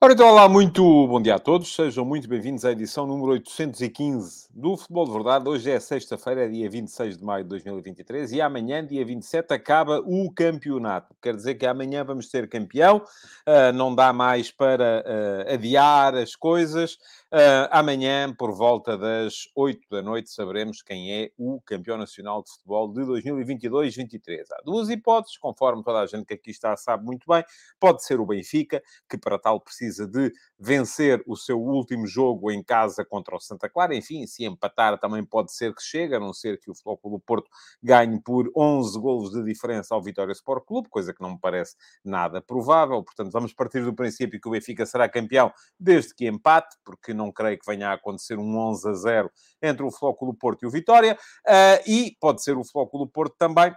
Ora, então, olá, muito bom dia a todos. Sejam muito bem-vindos à edição número 815 do Futebol de Verdade. Hoje é sexta-feira, dia 26 de maio de 2023 e amanhã, dia 27, acaba o campeonato. Quer dizer que amanhã vamos ter campeão, uh, não dá mais para uh, adiar as coisas. Uh, amanhã, por volta das 8 da noite, saberemos quem é o campeão nacional de futebol de 2022-23. Há duas hipóteses, conforme toda a gente que aqui está sabe muito bem. Pode ser o Benfica, que para tal precisa de vencer o seu último jogo em casa contra o Santa Clara. Enfim, se empatar também pode ser que chegue, a não ser que o Futebol do Porto ganhe por 11 golos de diferença ao Vitória Sport Clube, coisa que não me parece nada provável. Portanto, vamos partir do princípio que o Benfica será campeão desde que empate, porque não creio que venha a acontecer um 11 a 0 entre o Flóculo Porto e o Vitória, uh, e pode ser o Flóculo Porto também,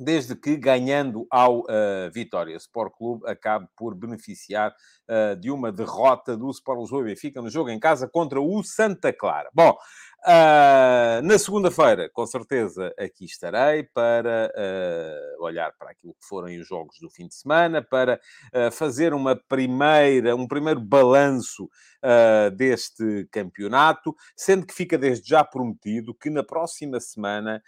desde que ganhando ao uh, Vitória Sport Clube acabe por beneficiar uh, de uma derrota do Sport Lisboa e Benfica no jogo em casa contra o Santa Clara. Bom, Uh, na segunda-feira, com certeza, aqui estarei para olhar para aquilo que foram os jogos do fim de semana, para fazer uma primeira, um primeiro balanço deste campeonato, sendo que fica desde já prometido que na próxima semana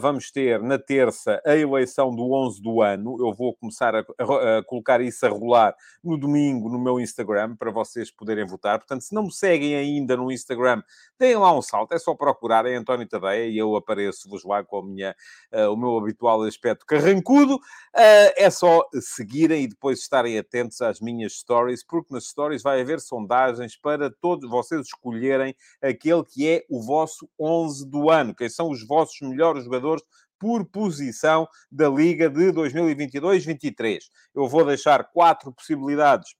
vamos ter, na terça, a eleição do 11 do ano. Eu vou começar a, a, a colocar isso a rolar no domingo no meu Instagram, para vocês poderem votar. Portanto, se não me seguem ainda no Instagram, deem lá um salto é só procurar em António Tadeia e eu apareço-vos lá com a minha, uh, o meu habitual aspecto carrancudo. Uh, é só seguirem e depois estarem atentos às minhas stories, porque nas stories vai haver sondagens para todos vocês escolherem aquele que é o vosso 11 do ano, quem são os vossos melhores jogadores por posição da Liga de 2022-23. Eu vou deixar quatro possibilidades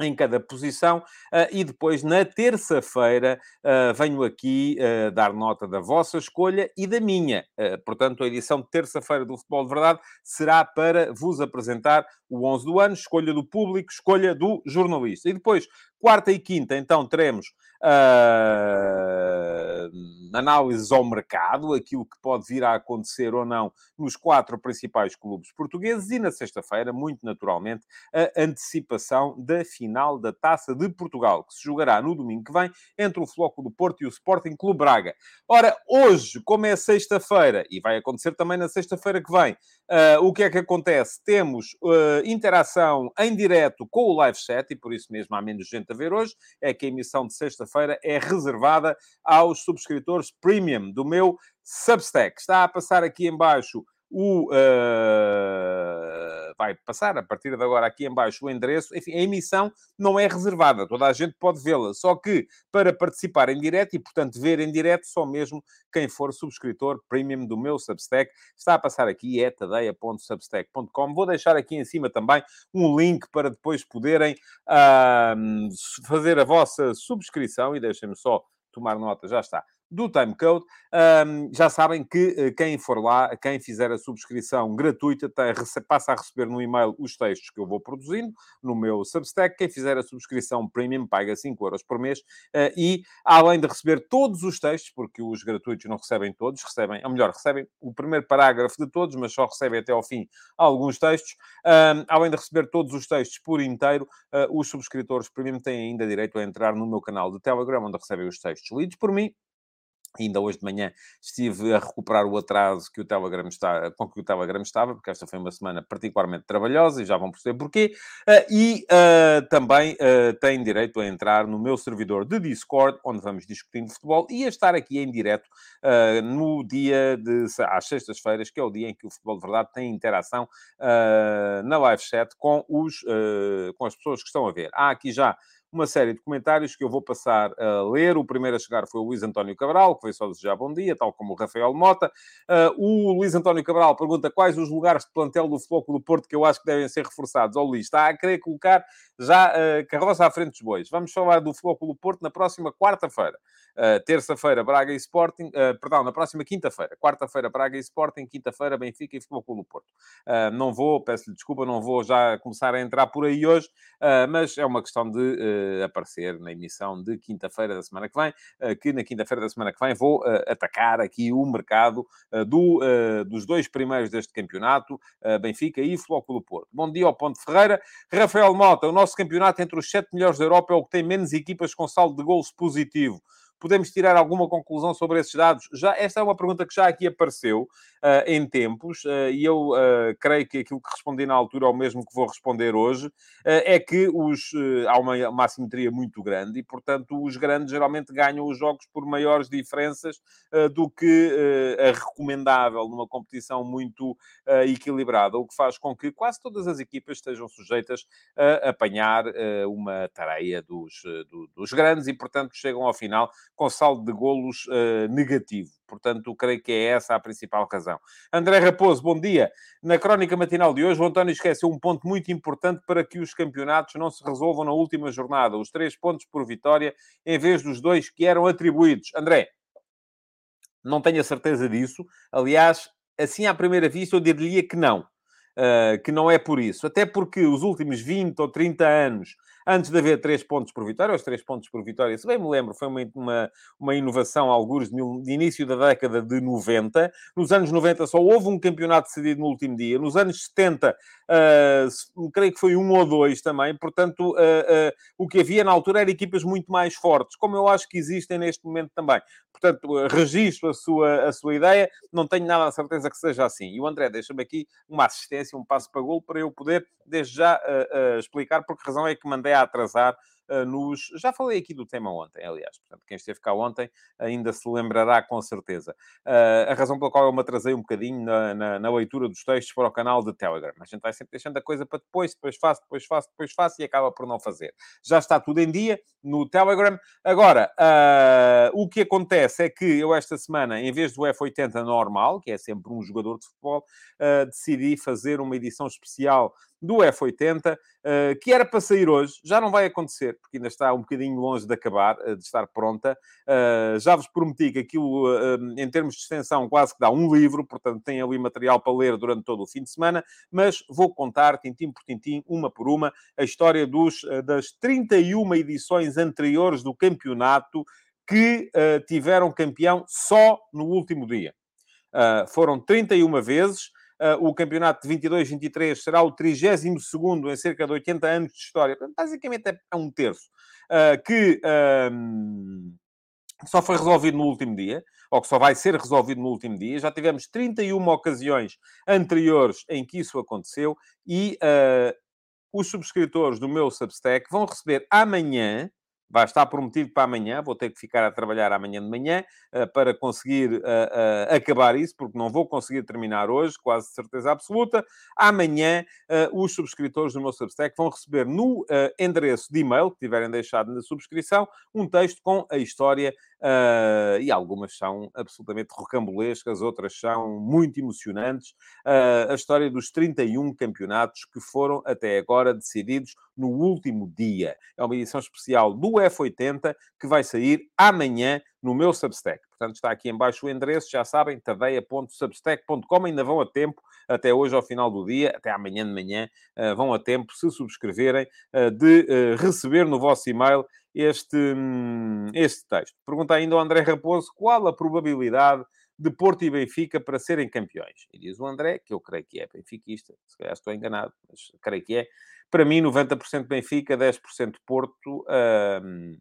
em cada posição, uh, e depois, na terça-feira, uh, venho aqui uh, dar nota da vossa escolha e da minha. portanto, a edição de terça-feira do Futebol de Verdade será para vos apresentar o 11 do ano, escolha do público, escolha do jornalista. E depois, quarta e quinta, então, teremos uh, análises ao mercado, aquilo que pode vir a acontecer ou não nos quatro principais clubes portugueses e na sexta-feira, muito naturalmente, a antecipação da final da Taça de Portugal, que se jogará no domingo que vem entre o Floco do Porto e o Sporting Clube Braga. Ora, hoje, como é sexta-feira, e vai acontecer também na sexta-feira que vem, uh, o que é que acontece? Temos uh, interação em direto com o live chat, e por isso mesmo há menos gente a ver hoje, é que a emissão de sexta-feira é reservada aos subscritores premium do meu Substack. Está a passar aqui embaixo o... Uh vai passar a partir de agora aqui em baixo o endereço. Enfim, a emissão não é reservada, toda a gente pode vê-la. Só que para participar em direto e, portanto, ver em direto, só mesmo quem for subscritor premium do meu Substack está a passar aqui, é tadeia.substack.com. Vou deixar aqui em cima também um link para depois poderem uh, fazer a vossa subscrição e deixem-me só tomar nota, já está do Timecode. Um, já sabem que uh, quem for lá, quem fizer a subscrição gratuita, passa a receber no e-mail os textos que eu vou produzindo no meu Substack. Quem fizer a subscrição premium paga 5 euros por mês uh, e, além de receber todos os textos, porque os gratuitos não recebem todos, recebem, ou melhor, recebem o primeiro parágrafo de todos, mas só recebem até ao fim alguns textos. Um, além de receber todos os textos por inteiro, uh, os subscritores premium têm ainda direito a entrar no meu canal de Telegram, onde recebem os textos lidos por mim Ainda hoje de manhã estive a recuperar o atraso que o Telegram está, com que o Telegram estava, porque esta foi uma semana particularmente trabalhosa e já vão perceber porquê. Uh, e uh, também uh, têm direito a entrar no meu servidor de Discord, onde vamos discutindo futebol e a estar aqui em direto no dia de às sextas-feiras, que é o dia em que o Futebol de Verdade tem interação na live chat com, os, com as pessoas que estão a ver. Há aqui já uma série de comentários que eu vou passar a ler. O primeiro a chegar foi o Luís António Cabral, que veio só desejar bom dia, tal como o Rafael Mota. o Luís António Cabral pergunta quais os lugares de plantel do Futebol do Porto que eu acho que devem ser reforçados. Ó Luís, está a querer colocar já a carroça à frente dos bois. Vamos falar do Futebol do Porto na próxima quarta-feira. Uh, terça-feira, Braga e Sporting, uh, perdão, na próxima quinta-feira. Quarta-feira, Braga e Sporting, quinta-feira, Benfica e Futebol Clube do Porto. Uh, não vou, peço-lhe desculpa, não vou já começar a entrar por aí hoje, mas é uma questão de aparecer na emissão de quinta-feira da semana que vem, que na quinta-feira da semana que vem vou atacar aqui o mercado do, dos dois primeiros deste campeonato, Benfica e do Porto. Bom dia ao Ponte Ferreira. Rafael Mota, o nosso campeonato entre os sete melhores da Europa é o que tem menos equipas com saldo de gols positivo. Podemos tirar alguma conclusão sobre esses dados? Já, esta é uma pergunta que já aqui apareceu uh, em tempos, uh, e eu uh, creio que aquilo que respondi na altura é o mesmo que vou responder hoje, é que os, há uma, uma assimetria muito grande e, portanto, os grandes geralmente ganham os jogos por maiores diferenças do que a recomendável numa competição muito equilibrada, o que faz com que quase todas as equipas estejam sujeitas a apanhar uma tareia dos, do, dos grandes e, portanto, chegam ao final com saldo de golos uh, negativo. Portanto, creio que é essa a principal razão. André Raposo, bom dia. Na crónica matinal de hoje, o António esqueceu um ponto muito importante para que os campeonatos não se resolvam na última jornada. Os três pontos por vitória, em vez dos dois que eram atribuídos. André, não tenho a certeza disso. Aliás, assim à primeira vista, eu diria que não. Uh, que não é por isso. Até porque os últimos 20 ou 30 anos antes de haver três pontos por vitória, os três pontos por vitória, se bem me lembro, foi uma, uma, uma inovação, alguns de, de, início da década de 90. Nos anos 90 só houve um campeonato decidido no último dia. Nos anos 70, uh, creio que foi um ou dois também. Portanto, uh, uh, o que havia na altura eram equipas muito mais fortes, como eu acho que existem neste momento também. Portanto, registro a sua, a sua ideia, não tenho nada a certeza que seja assim. E o André deixa-me aqui uma assistência, um passo para gol, para eu poder, desde já, explicar por que razão é que mandei a atrasar uh, nos. Já falei aqui do tema ontem, aliás, portanto, quem esteve cá ontem ainda se lembrará com certeza. Uh, a razão pela qual eu me atrasei um bocadinho na, na, na, leitura dos textos para o canal de Telegram. A gente vai sempre deixando a coisa para depois, depois faço, depois faço, depois faço e acaba por não fazer. Já está tudo em dia no Telegram. Agora, uh, o que acontece é que eu esta semana, em vez do F80 normal, que é sempre um jogador de futebol, decidi fazer uma edição especial do F80, que era para sair hoje, já não vai acontecer, porque ainda está um bocadinho longe de acabar, eh, de estar pronta. Uh, já vos prometi que aquilo, uh, em termos de extensão, quase que dá um livro, portanto tem ali material para ler durante todo o fim de semana, mas vou contar, tintim por tintim, uma por uma, a história dos, das 31 edições anteriores do campeonato que uh, tiveram campeão só no último dia. foram 31 vezes, Uh, o campeonato de 22-23 será o 32 em cerca de 80 anos de história. Portanto, basicamente é, é um terço. Uh, que um, só foi resolvido no último dia, ou que só vai ser resolvido no último dia. Já tivemos 31 ocasiões anteriores em que isso aconteceu e uh, os subscritores do meu Substack vão receber amanhã vai estar prometido para amanhã, vou ter que ficar a trabalhar amanhã de manhã uh, para conseguir uh, uh, acabar isso, porque não vou conseguir terminar hoje, quase certeza absoluta. Amanhã, os subscritores do meu Substack vão receber no endereço de e-mail que tiverem deixado na subscrição um texto com a história Uh, e algumas são absolutamente rocambolescas, outras são muito emocionantes. Uh, a história dos 31 campeonatos que foram até agora decididos no último dia. É uma edição especial do F80 que vai sair amanhã no meu Substack. Portanto, está aqui embaixo o endereço, já sabem, tadeia.substack.com, ainda vão a tempo, até hoje ao final do dia, até amanhã de manhã, uh, vão a tempo, se subscreverem, uh, de uh, receber no vosso e-mail este, um, este texto. Pergunta ainda ao André Raposo qual a probabilidade de Porto e Benfica para serem campeões. E diz o André, que eu creio que é benfiquista, se calhar estou enganado, mas creio que é. Para mim, 90% Benfica, 10% Porto. Um,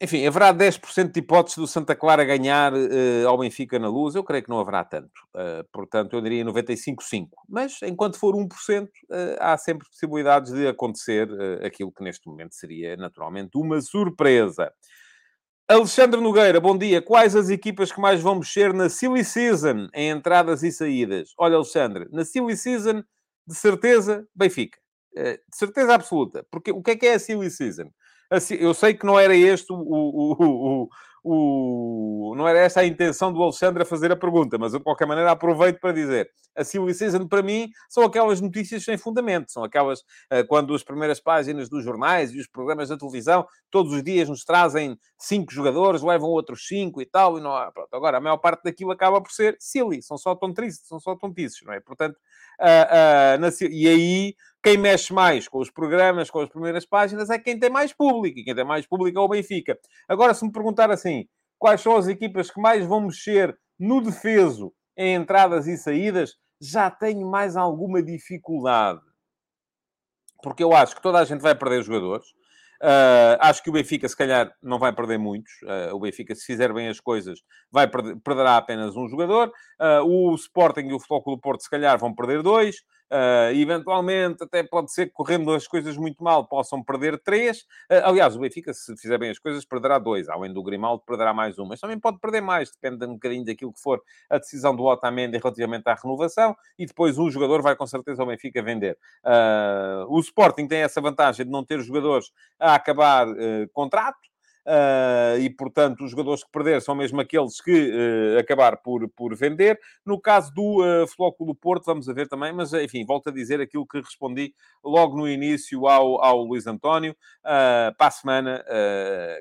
enfim, haverá 10% de hipóteses do Santa Clara ganhar uh, ao Benfica na luz? Eu creio que não haverá tanto. Uh, portanto, eu diria 95,5%. Mas, enquanto for 1%, uh, eh, há sempre possibilidades de acontecer aquilo que neste momento seria, naturalmente, uma surpresa. Alexandre Nogueira, bom dia. Quais as equipas que mais vão mexer na Silly Season em entradas e saídas? Olha, Alexandre, na Silly Season, de certeza, Benfica. de certeza absoluta. Porque o que é que é a silly season? Eu sei que não era este o, o, o, o, não era essa a intenção do Alexandre a fazer a pergunta, mas eu, de qualquer maneira, aproveito para dizer. A Silly Season, para mim, são aquelas notícias sem fundamento. São aquelas, uh, quando as primeiras páginas dos jornais e os programas da televisão, todos os dias nos trazem cinco jogadores, levam outros cinco e tal, e não há... Pronto, agora, a maior parte daquilo acaba por ser silly. São só tontrices, são só tontices, não é? Portanto, uh, uh, na... e aí quem mexe mais com os programas, com as primeiras páginas, é quem tem mais público. E quem tem mais público é o Benfica. Agora, se me perguntar assim, quais são as equipas que mais vão mexer no defeso em entradas e saídas, já tenho mais alguma dificuldade. Porque eu acho que toda a gente vai perder jogadores. Uh, acho que o Benfica, se calhar, não vai perder muitos. Uh, o Benfica, se fizer bem as coisas, vai perder, perderá apenas um jogador. Uh, o Sporting e o Futebol Clube Porto, se calhar, vão perder dois. Uh, eventualmente, até pode ser que correndo as coisas muito mal possam perder três. Uh, aliás, o Benfica, se fizer bem as coisas, perderá dois. Além do Grimaldo, perderá mais um. Mas também pode perder mais, depende um bocadinho daquilo que for a decisão do Otamendi relativamente à renovação. E depois um jogador vai com certeza ao Benfica vender. Uh, o Sporting tem essa vantagem de não ter jogadores a acabar contrato. Uh, e, portanto, os jogadores que perder são mesmo aqueles que uh, acabar por, por vender. No caso do uh, Flóculo Porto, vamos a ver também, mas, enfim, volto a dizer aquilo que respondi logo no início ao, ao Luís António. Uh, para a semana,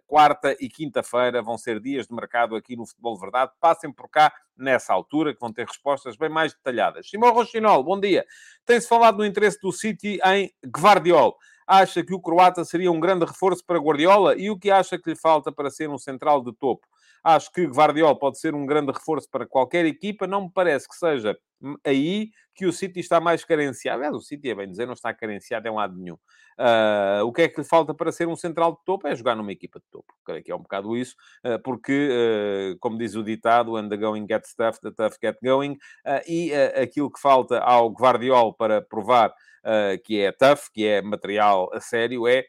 quarta e quinta-feira, vão ser dias de mercado aqui no Futebol Verdade. Passem por cá nessa altura, que vão ter respostas bem mais detalhadas. Simão Rochinol, bom dia. Tem-se falado no interesse do City em Guardiol acha que o croata seria um grande reforço para Guardiola e o que acha que lhe falta para ser um central de topo. Acho que Guardiola pode ser um grande reforço para qualquer equipa, não me parece que seja aí que o City está mais carenciado. O City, é bem dizer, não está carenciado em lado nenhum. Uh, o que é que lhe falta para ser um central de topo? É jogar numa equipa de topo. Creio que é um bocado isso, uh, porque, uh, como diz o ditado, when the going gets tough, the tough get going. e aquilo que falta ao Guardiola para provar que é tough, que é material a sério, é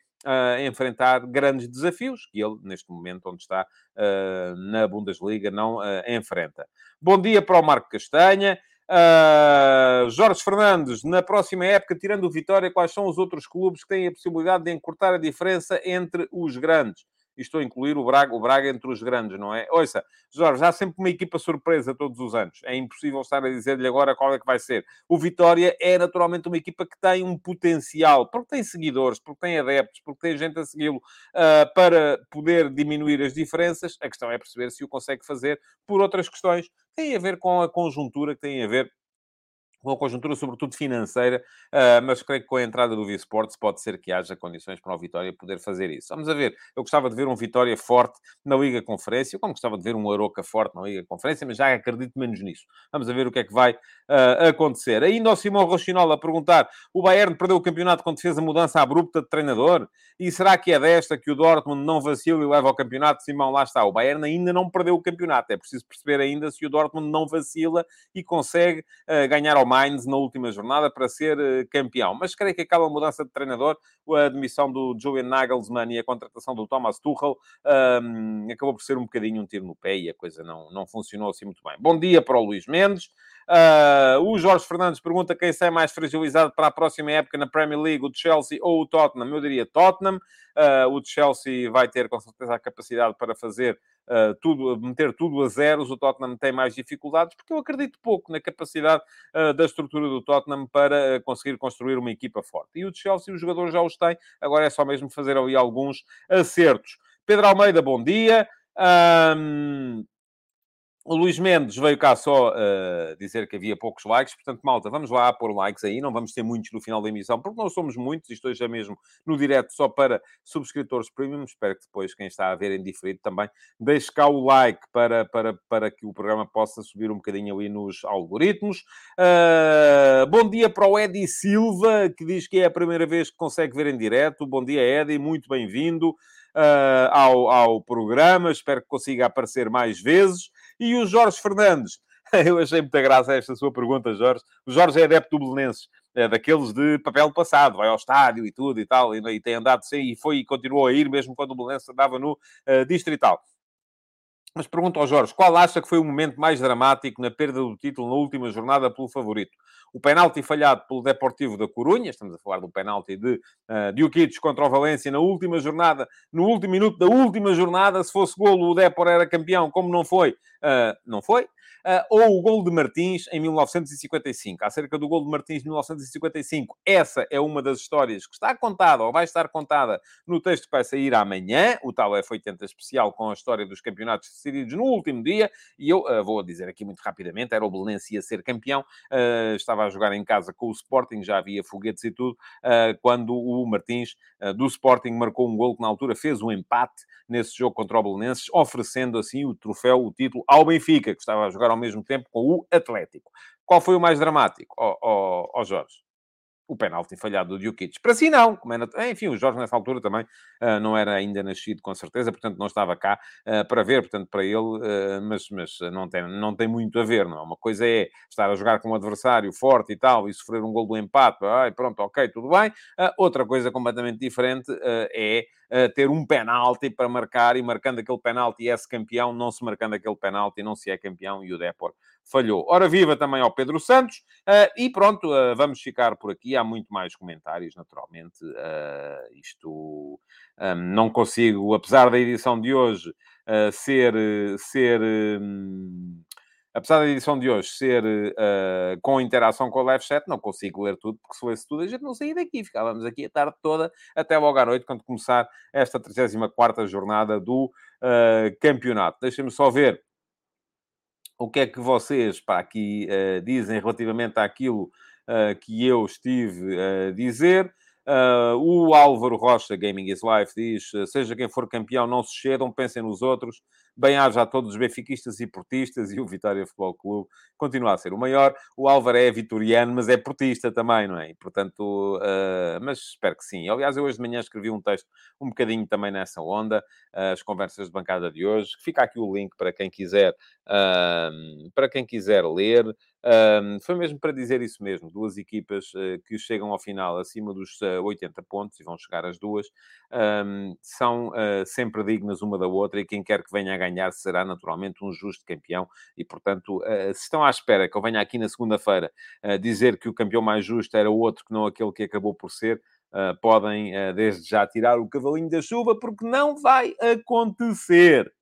enfrentar grandes desafios que ele, neste momento, onde está uh, na Bundesliga, não uh, enfrenta. Bom dia para o Marco Castanha. Uh, Jorge Fernandes, na próxima época, tirando o Vitória, quais são os outros clubes que têm a possibilidade de encurtar a diferença entre os grandes? estou a incluir o Braga, o Braga entre os grandes, não é? Ouça, Jorge, há sempre uma equipa surpresa todos os anos. É impossível estar a dizer-lhe agora qual é que vai ser. O Vitória é naturalmente uma equipa que tem um potencial, porque tem seguidores, porque tem adeptos, porque tem gente a segui-lo, uh, para poder diminuir as diferenças. A questão é perceber se o consegue fazer por outras questões têm a ver com a conjuntura, que têm a ver com a conjuntura, sobretudo financeira, uh, mas creio que com a entrada do Visports pode ser que haja condições para o Vitória poder fazer isso. Vamos a ver. Eu gostava de ver um Vitória forte na Liga Conferência, como gostava de ver um Aroca forte na Liga Conferência, mas já acredito menos nisso. Vamos a ver o que é que vai uh, acontecer. Ainda o Simão Rochinol a perguntar: o Bayern perdeu o campeonato quando fez a mudança abrupta de treinador? E será que é desta que o Dortmund não vacila e leva ao campeonato? Simão, lá está. O Bayern ainda não perdeu o campeonato. É preciso perceber ainda se o Dortmund não vacila e consegue uh, ganhar ao Mainz na última jornada para ser uh, campeão. Mas creio que aquela mudança de treinador, a admissão do Julian Nagelsmann e a contratação do Thomas Tuchel um, acabou por ser um bocadinho um tiro no pé e a coisa não, não funcionou assim muito bem. Bom dia para o Luís Mendes. Uh, o Jorge Fernandes pergunta quem sai mais fragilizado para a próxima época na Premier League, o Chelsea ou o Tottenham. Eu diria Tottenham. Uh, o Chelsea vai ter com certeza a capacidade para fazer uh, tudo, meter tudo a zeros. O Tottenham tem mais dificuldades porque eu acredito pouco na capacidade da estrutura do Tottenham para conseguir construir uma equipa forte. E o Chelsea, os jogadores já os têm. Agora é só mesmo fazer ali alguns acertos. Pedro Almeida, bom dia. Um, o Luís Mendes veio cá só uh, dizer que havia poucos likes, portanto, malta, vamos lá pôr likes aí, não vamos ter muitos no final da emissão, porque não somos muitos, isto hoje é mesmo no direto só para subscritores premium, espero que depois quem está a ver em diferido também deixe cá o like para, para, para que o programa possa subir um bocadinho ali nos algoritmos. Uh, bom dia para o Edi Silva, que diz que é a primeira vez que consegue ver em direto. Bom dia, Edi, muito bem-vindo. Uh, ao, ao programa, espero que consiga aparecer mais vezes. E o Jorge Fernandes? Eu achei muita graça esta sua pergunta, Jorge. O Jorge é adepto do Belenenses, é daqueles de papel passado, vai ao estádio e tudo e tal, e, e tem andado sem, e foi e continuou a ir, mesmo quando o Belenenses andava no uh, Distrital. Mas pergunto ao Jorge, qual acha que foi o momento mais dramático na perda do título na última jornada pelo favorito? O penalti falhado pelo Deportivo da Corunha, estamos a falar do penalti de uh, contra o Valência na última jornada, no último minuto da última jornada, se fosse golo o Depor era campeão, como não foi, uh, não foi. Uh, ou o gol de Martins em 1955. Acerca do gol de Martins em 1955, essa é uma das histórias que está contada, ou vai estar contada, no texto que vai sair amanhã, o tal F80 especial com a história dos campeonatos decididos no último dia, e eu uh, vou dizer aqui muito rapidamente, era o Belenense a ser campeão, uh, estava a jogar em casa com o Sporting, já havia foguetes e tudo, quando o Martins do Sporting marcou um gol que na altura fez um empate nesse jogo contra o Belenenses, oferecendo assim o troféu, o título ao Benfica, que estava a jogar ao mesmo tempo com o Atlético. Qual foi o mais dramático, ó oh, oh, oh Jorge? o penalti falhado do Djukic. Para si, não. Era... Enfim, o Jorge, nessa altura, também uh, não era ainda nascido, com certeza, portanto, não estava cá uh, para ver, portanto, para ele, mas, mas não, tem, não tem muito a ver, não é? Uma coisa é estar a jogar com um adversário forte e tal, e sofrer um gol do empate, ai, pronto, ok, tudo bem. outra coisa completamente diferente é ter um penalti para marcar, e marcando aquele penalti é-se campeão, não se marcando aquele penalti, não se é campeão, e o Depor falhou. Ora viva também ao Pedro Santos. Uh, e pronto, uh, vamos ficar por aqui. Há muito mais comentários, naturalmente. Uh, isto um, não consigo, apesar da edição de hoje ser. ser um, apesar da edição de hoje ser uh, com interação com o live chat, não consigo ler tudo, porque se lesse tudo a gente não saía daqui. Ficávamos aqui a tarde toda, até logo à noite, quando começar esta 34ª jornada do uh, campeonato. Deixem-me só ver o que é que vocês pá, aqui uh, dizem relativamente àquilo que eu estive a dizer. Uh, o Álvaro Rocha, Gaming is Life, diz: seja quem for campeão, não se cedam, pensem nos outros. Bem-aja a todos os benfiquistas e portistas e o Vitória Futebol Clube continua a ser o maior. O Álvaro é vitoriano, mas é portista também, não é? E, portanto, uh, mas espero que sim. Aliás, eu hoje de manhã escrevi um texto um bocadinho também nessa onda, uh, as conversas de bancada de hoje. Fica aqui o link para quem quiser, uh, para quem quiser ler. Foi mesmo para dizer isso mesmo. Duas equipas uh, que chegam ao final acima dos uh, 80 pontos, e vão chegar as duas, são uh, sempre dignas uma da outra, e quem quer que venha a ganhar será naturalmente um justo campeão. E, portanto, se estão à espera que eu venha aqui na segunda-feira dizer que o campeão mais justo era outro que não aquele que acabou por ser, podem desde já tirar o cavalinho da chuva, porque não vai acontecer.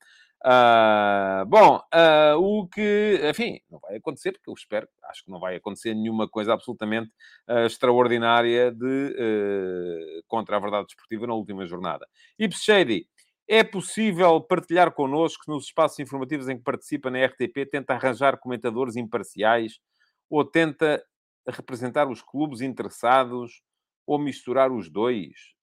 Uh, bom, uh, o que, enfim, não vai acontecer, porque eu espero, acho que não vai acontecer nenhuma coisa absolutamente uh, extraordinária de, contra a verdade desportiva na última jornada. Ips Shady, é possível partilhar connosco nos espaços informativos em que participa na RTP, tenta arranjar comentadores imparciais ou tenta representar os clubes interessados ou misturar os dois?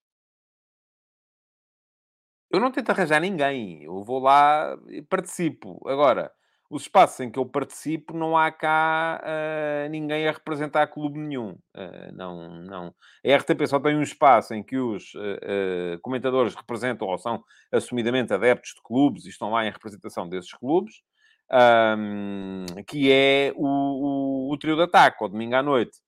Eu não tento arranjar ninguém, eu vou lá e participo. Agora, os espaços em que eu participo, não há cá uh, ninguém a representar clube nenhum. Uh, não, não. A RTP só tem um espaço em que os uh, comentadores representam ou são assumidamente adeptos de clubes e estão lá em representação desses clubes, um, que é o, o, o trio de ataque, ao domingo à noite.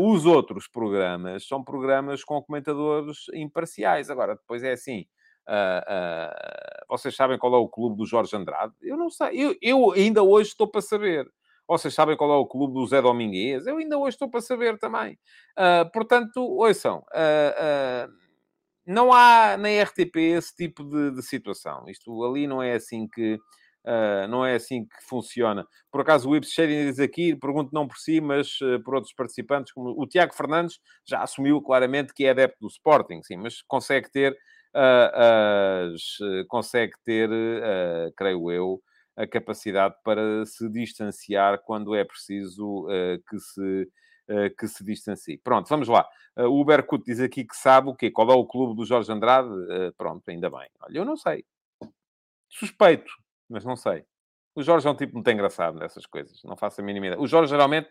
os outros programas são programas com comentadores imparciais. Agora, depois é assim Uh, uh, vocês sabem qual é o clube do Jorge Andrade? Eu não sei. Eu, eu ainda hoje estou para saber. Vocês sabem qual é o clube do Zé Domingues? Eu ainda hoje estou para saber também. Uh, portanto, ouçam. não há na RTP esse tipo de, de, situação. Isto ali não é assim que... Não é assim que funciona. Por acaso, o Shading diz aqui, pergunto não por si, mas por outros participantes, como o Tiago Fernandes já assumiu claramente que é adepto do Sporting, sim, mas consegue ter as, consegue ter, creio eu, a capacidade para se distanciar quando é preciso que se que se distancie. Pronto, vamos lá. O Berkut diz aqui que sabe o quê? Qual é o clube do Jorge Andrade? Pronto, ainda bem. Olha, eu não sei. Suspeito, mas não sei. O Jorge é um tipo muito engraçado nessas coisas, não faço a mínima ideia. O Jorge geralmente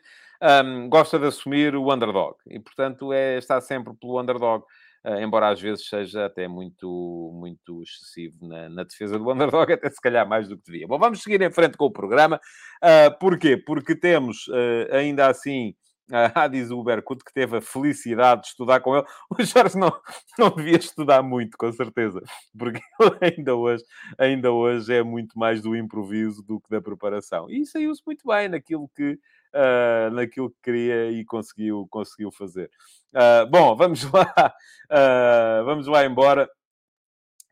um, gosta de assumir o underdog e, portanto, é, está sempre pelo underdog. Uh, embora às vezes seja até muito, muito excessivo na, na, defesa do underdog, até se calhar mais do que devia. Bom, vamos seguir em frente com o programa. Uh, porquê? Porque temos uh, ainda assim Ah, diz o Berkut que teve a felicidade de estudar com ele. O Jorge não, não devia estudar muito, com certeza, porque ele ainda hoje, ainda hoje é muito mais do improviso do que da preparação. E saiu-se muito bem naquilo que, uh, naquilo que queria e conseguiu, conseguiu fazer. Uh, bom, vamos lá, uh, vamos lá embora.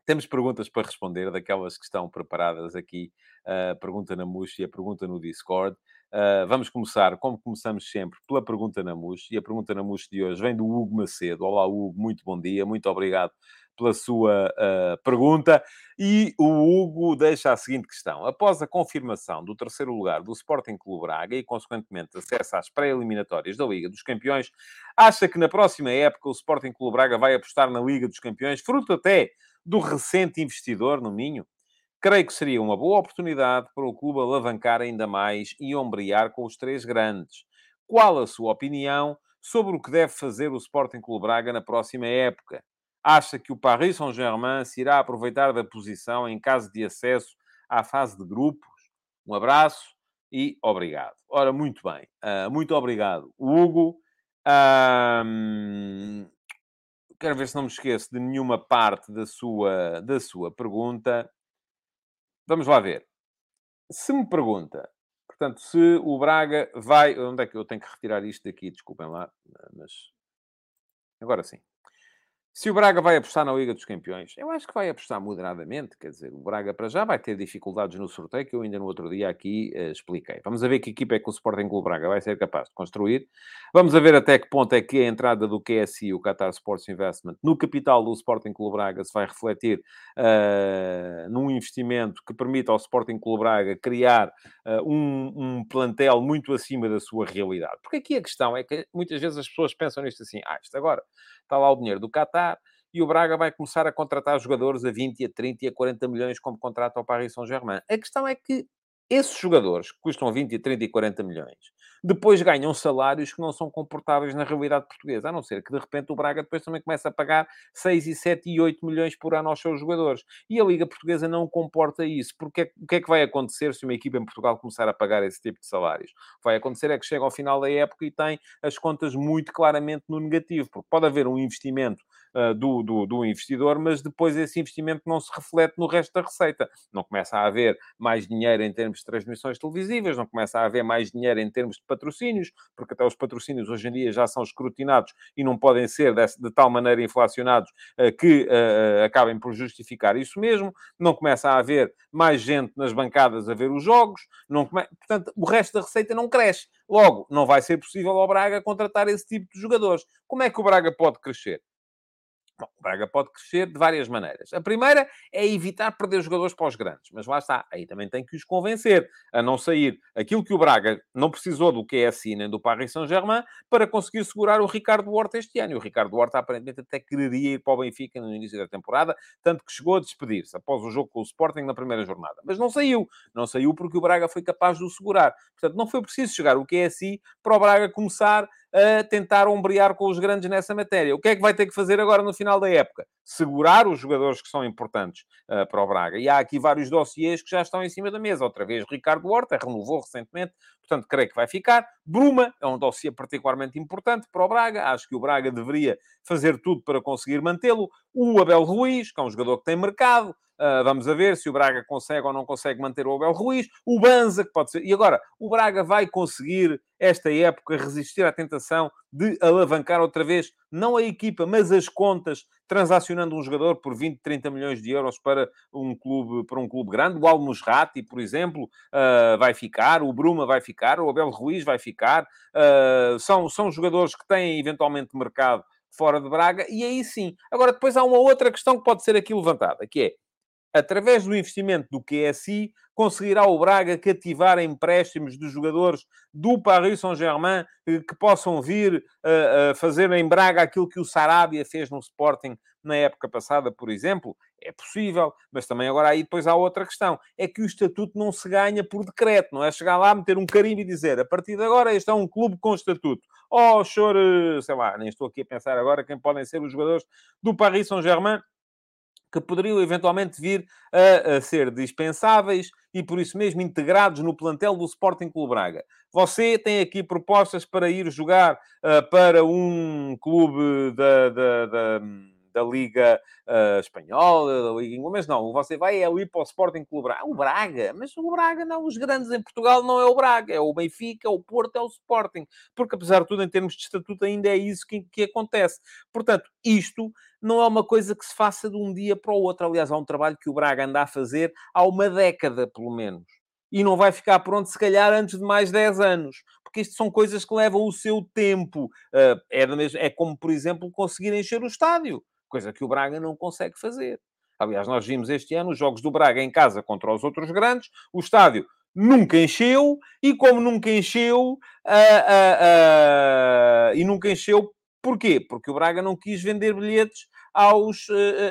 Temos perguntas para responder, daquelas que estão preparadas aqui. A pergunta na Mush e a pergunta no Discord. Uh, vamos começar, como começamos sempre, pela pergunta na MUS. E a pergunta na MUS de hoje vem do Hugo Macedo. Olá, Hugo, muito bom dia, muito obrigado pela sua uh, pergunta. E o Hugo deixa a seguinte questão: após a confirmação do terceiro lugar do Sporting Clube Braga e, consequentemente, acesso às pré-eliminatórias da Liga dos Campeões, acha que na próxima época o Sporting Clube Braga vai apostar na Liga dos Campeões, fruto até do recente investidor no Minho? Creio que seria uma boa oportunidade para o clube alavancar ainda mais e ombrear com os três grandes. Qual a sua opinião sobre o que deve fazer o Sporting Clube Braga na próxima época? Acha que o Paris Saint-Germain se irá aproveitar da posição em caso de acesso à fase de grupos? Um abraço e obrigado. Ora, muito bem. Uh, muito obrigado, Hugo. Um, quero ver se não me esqueço de nenhuma parte da sua, da sua pergunta. Vamos lá ver. Se me pergunta, portanto, se o Braga vai. Onde é que eu tenho que retirar isto daqui? Desculpem lá, mas. Agora sim. Se o Braga vai apostar na Liga dos Campeões, eu acho que vai apostar moderadamente. Quer dizer, o Braga para já vai ter dificuldades no sorteio, que eu ainda no outro dia aqui uh, expliquei. Vamos ver que equipa é que o Sporting Clube Braga vai ser capaz de construir. Vamos ver até que ponto é que a entrada do QSI, o Qatar Sports Investment, no capital do Sporting Clube Braga se vai refletir uh, num investimento que permita ao Sporting Clube Braga criar uh, um, um plantel muito acima da sua realidade. Porque aqui a questão é que muitas vezes as pessoas pensam nisto assim, ah, isto agora está lá o dinheiro do Qatar e o Braga vai começar a contratar jogadores a 20, a 30 e a 40 milhões como contrata ao Paris Saint-Germain. A questão é que esses jogadores, que custam 20, 30 e 40 milhões, depois ganham salários que não são comportáveis na realidade portuguesa, a não ser que de repente o Braga depois também comece a pagar 6 e 7 e 8 milhões por ano aos seus jogadores. E a Liga Portuguesa não comporta isso. Porque o que é que vai acontecer se uma equipa em Portugal começar a pagar esse tipo de salários? Vai acontecer é que chega ao final da época e tem as contas muito claramente no negativo, porque pode haver um investimento do, do, do investidor, mas depois esse investimento não se reflete no resto da receita. Não começa a haver mais dinheiro em termos de transmissões televisivas, não começa a haver mais dinheiro em termos de patrocínios, porque até os patrocínios hoje em dia já são escrutinados e não podem ser de, tal maneira inflacionados uh, que uh, acabem por justificar isso mesmo. Não começa a haver mais gente nas bancadas a ver os jogos, não come... portanto, o resto da receita não cresce. Logo, não vai ser possível ao Braga contratar esse tipo de jogadores. Como é que o Braga pode crescer? Bom, o Braga pode crescer de várias maneiras. A primeira é evitar perder jogadores para os grandes, mas lá está, aí também tem que os convencer a não sair. Aquilo que o Braga não precisou do QSI nem do Paris Saint-Germain para conseguir segurar o Ricardo Horta este ano. E o Ricardo Horta aparentemente até queria ir para o Benfica no início da temporada, tanto que chegou a despedir-se após o jogo com o Sporting na primeira jornada. Mas não saiu. Não saiu porque o Braga foi capaz de o segurar. Portanto, não foi preciso chegar o QSI para o Braga começar a tentar ombrear com os grandes nessa matéria. O que é que vai ter que fazer agora no final da época? Segurar os jogadores que são importantes uh, para o Braga. E há aqui vários dossiês que já estão em cima da mesa. Outra vez, Ricardo Horta renovou recentemente, portanto, creio que vai ficar. Bruma é um dossiê particularmente importante para o Braga. Acho que o Braga deveria fazer tudo para conseguir mantê-lo. O Abel Ruiz, que é um jogador que tem mercado. Uh, vamos a ver se o Braga consegue ou não consegue manter o Abel Ruiz. O Banza, que pode ser. E agora, o Braga vai conseguir, esta época, resistir à tentação de alavancar outra vez, não a equipa, mas as contas, transacionando um jogador por 20, 30 milhões de euros para um clube, para um clube grande. O Almusrati, por exemplo, uh, vai ficar. O Bruma vai ficar. O Abel Ruiz vai ficar. Uh, são, são jogadores que têm eventualmente mercado fora de Braga, e aí sim. Agora, depois há uma outra questão que pode ser aqui levantada, que é através do investimento do QSI, conseguirá o Braga cativar empréstimos de jogadores do Paris Saint-Germain eh, que possam vir a, fazer em Braga aquilo que o Sarabia fez no Sporting na época passada, por exemplo? É possível, mas também agora aí depois há outra questão. É que o estatuto não se ganha por decreto, não é chegar lá, meter um carimbo e dizer a partir de agora este é um clube com estatuto. Oh, senhor, sei lá, nem estou aqui a pensar agora quem podem ser os jogadores do Paris Saint-Germain que poderiam eventualmente vir a, a, ser dispensáveis e por isso mesmo integrados no plantel do Sporting Clube Braga. Você tem aqui propostas para ir jogar uh, para um clube da, da, da da Liga uh, Espanhola, da Liga Inglesa, mas não, você vai é ali para o Sporting Clube Braga. O Braga, mas o Braga não, os grandes em Portugal não é o Braga, é o Benfica, é o Porto, é o Sporting, porque apesar de tudo, em termos de estatuto, ainda é isso que, que acontece. Portanto, isto não é uma coisa que se faça de um dia para o outro. Aliás, há um trabalho que o Braga anda a fazer há uma década, pelo menos. E não vai ficar pronto, se calhar, antes de mais 10 anos. Porque isto são coisas que levam o seu tempo. Uh, é, mesma, é como, por exemplo, conseguir encher o estádio coisa que o Braga não consegue fazer. Aliás, nós vimos este ano os jogos do Braga em casa contra os outros grandes, o estádio nunca encheu, e como nunca encheu, uh, uh, uh, e nunca encheu, porquê? Porque o Braga não quis vender bilhetes aos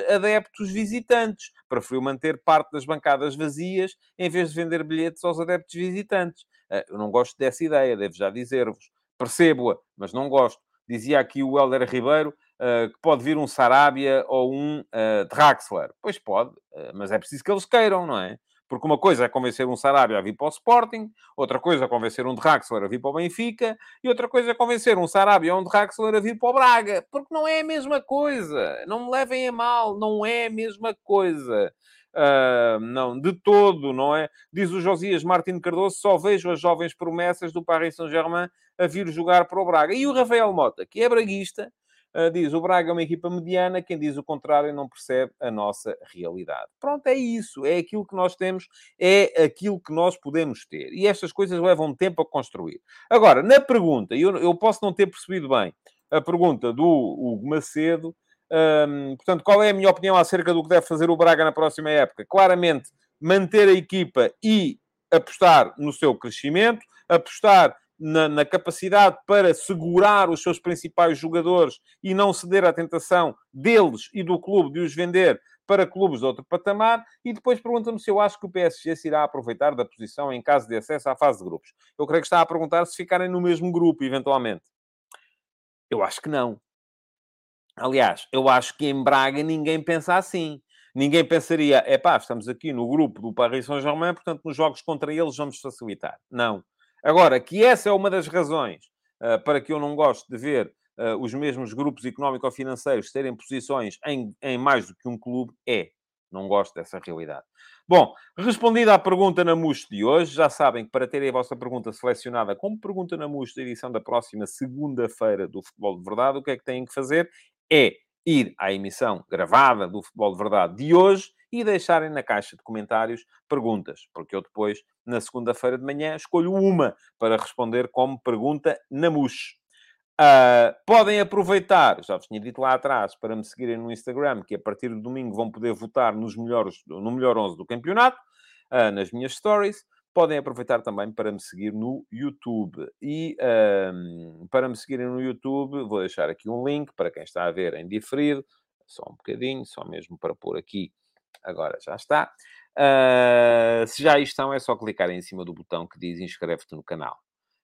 adeptos visitantes, preferiu manter parte das bancadas vazias em vez de vender bilhetes aos adeptos visitantes. eu não gosto dessa ideia, devo já dizer-vos. Percebo-a, mas não gosto. Dizia aqui o Helder Ribeiro, uh, que pode vir um Sarabia ou um uh, Draxler. Pois pode, uh, mas é preciso que eles queiram, não é? Porque uma coisa é convencer um Sarabia a vir para o Sporting, outra coisa é convencer um Draxler a vir para o Benfica, e outra coisa é convencer um Sarabia ou um Draxler a vir para o Braga. Porque não é a mesma coisa. Não me levem a mal, não é a mesma coisa. Uh, não, de todo, não é? Diz o Josias Martins Cardoso, só vejo as jovens promessas do Paris Saint-Germain a vir jogar para o Braga. E o Rafael Mota, que é braguista, uh, diz o Braga é uma equipa mediana, quem diz o contrário não percebe a nossa realidade. Pronto, é isso, é aquilo que nós temos, é aquilo que nós podemos ter. E estas coisas levam tempo a construir. Agora, na pergunta, eu, eu posso não ter percebido bem a pergunta do Hugo Macedo, um, portanto, qual é a minha opinião acerca do que deve fazer o Braga na próxima época? Claramente, manter a equipa e apostar no seu crescimento, apostar na, na, capacidade para segurar os seus principais jogadores e não ceder à tentação deles e do clube de os vender para clubes de outro patamar. E depois pergunta-me se eu acho que o PSG se irá aproveitar da posição em caso de acesso à fase de grupos. Eu creio que está a perguntar se ficarem no mesmo grupo, eventualmente. Eu acho que não. Aliás, eu acho que em Braga ninguém pensa assim. Ninguém pensaria, é pá, estamos aqui no grupo do Paris Saint-Germain, portanto, nos jogos contra eles vamos facilitar. Não. Agora, que essa é uma das razões uh, para que eu não gosto de ver uh, os mesmos grupos económico-financeiros terem posições em, em mais do que um clube, é. Não gosto dessa realidade. Bom, respondida à pergunta na MUS de hoje, já sabem que para terem a vossa pergunta selecionada como pergunta na MUS da edição da próxima segunda-feira do Futebol de Verdade, o que é que têm que fazer? É ir à emissão gravada do Futebol de Verdade de hoje e deixarem na caixa de comentários perguntas, porque eu depois, na segunda-feira de manhã, escolho uma para responder como pergunta na MUS. Uh, podem aproveitar, já vos tinha dito lá atrás, para me seguirem no Instagram, que a partir do domingo vão poder votar nos melhores, no melhor 11 do campeonato, uh, nas minhas stories. Podem aproveitar também para me seguir no YouTube. E para me seguirem no YouTube, vou deixar aqui um link para quem está a ver em diferido, só um bocadinho, só mesmo para pôr aqui. Agora já está. Uh, se já aí estão, é só clicar em cima do botão que diz inscreve-te no canal.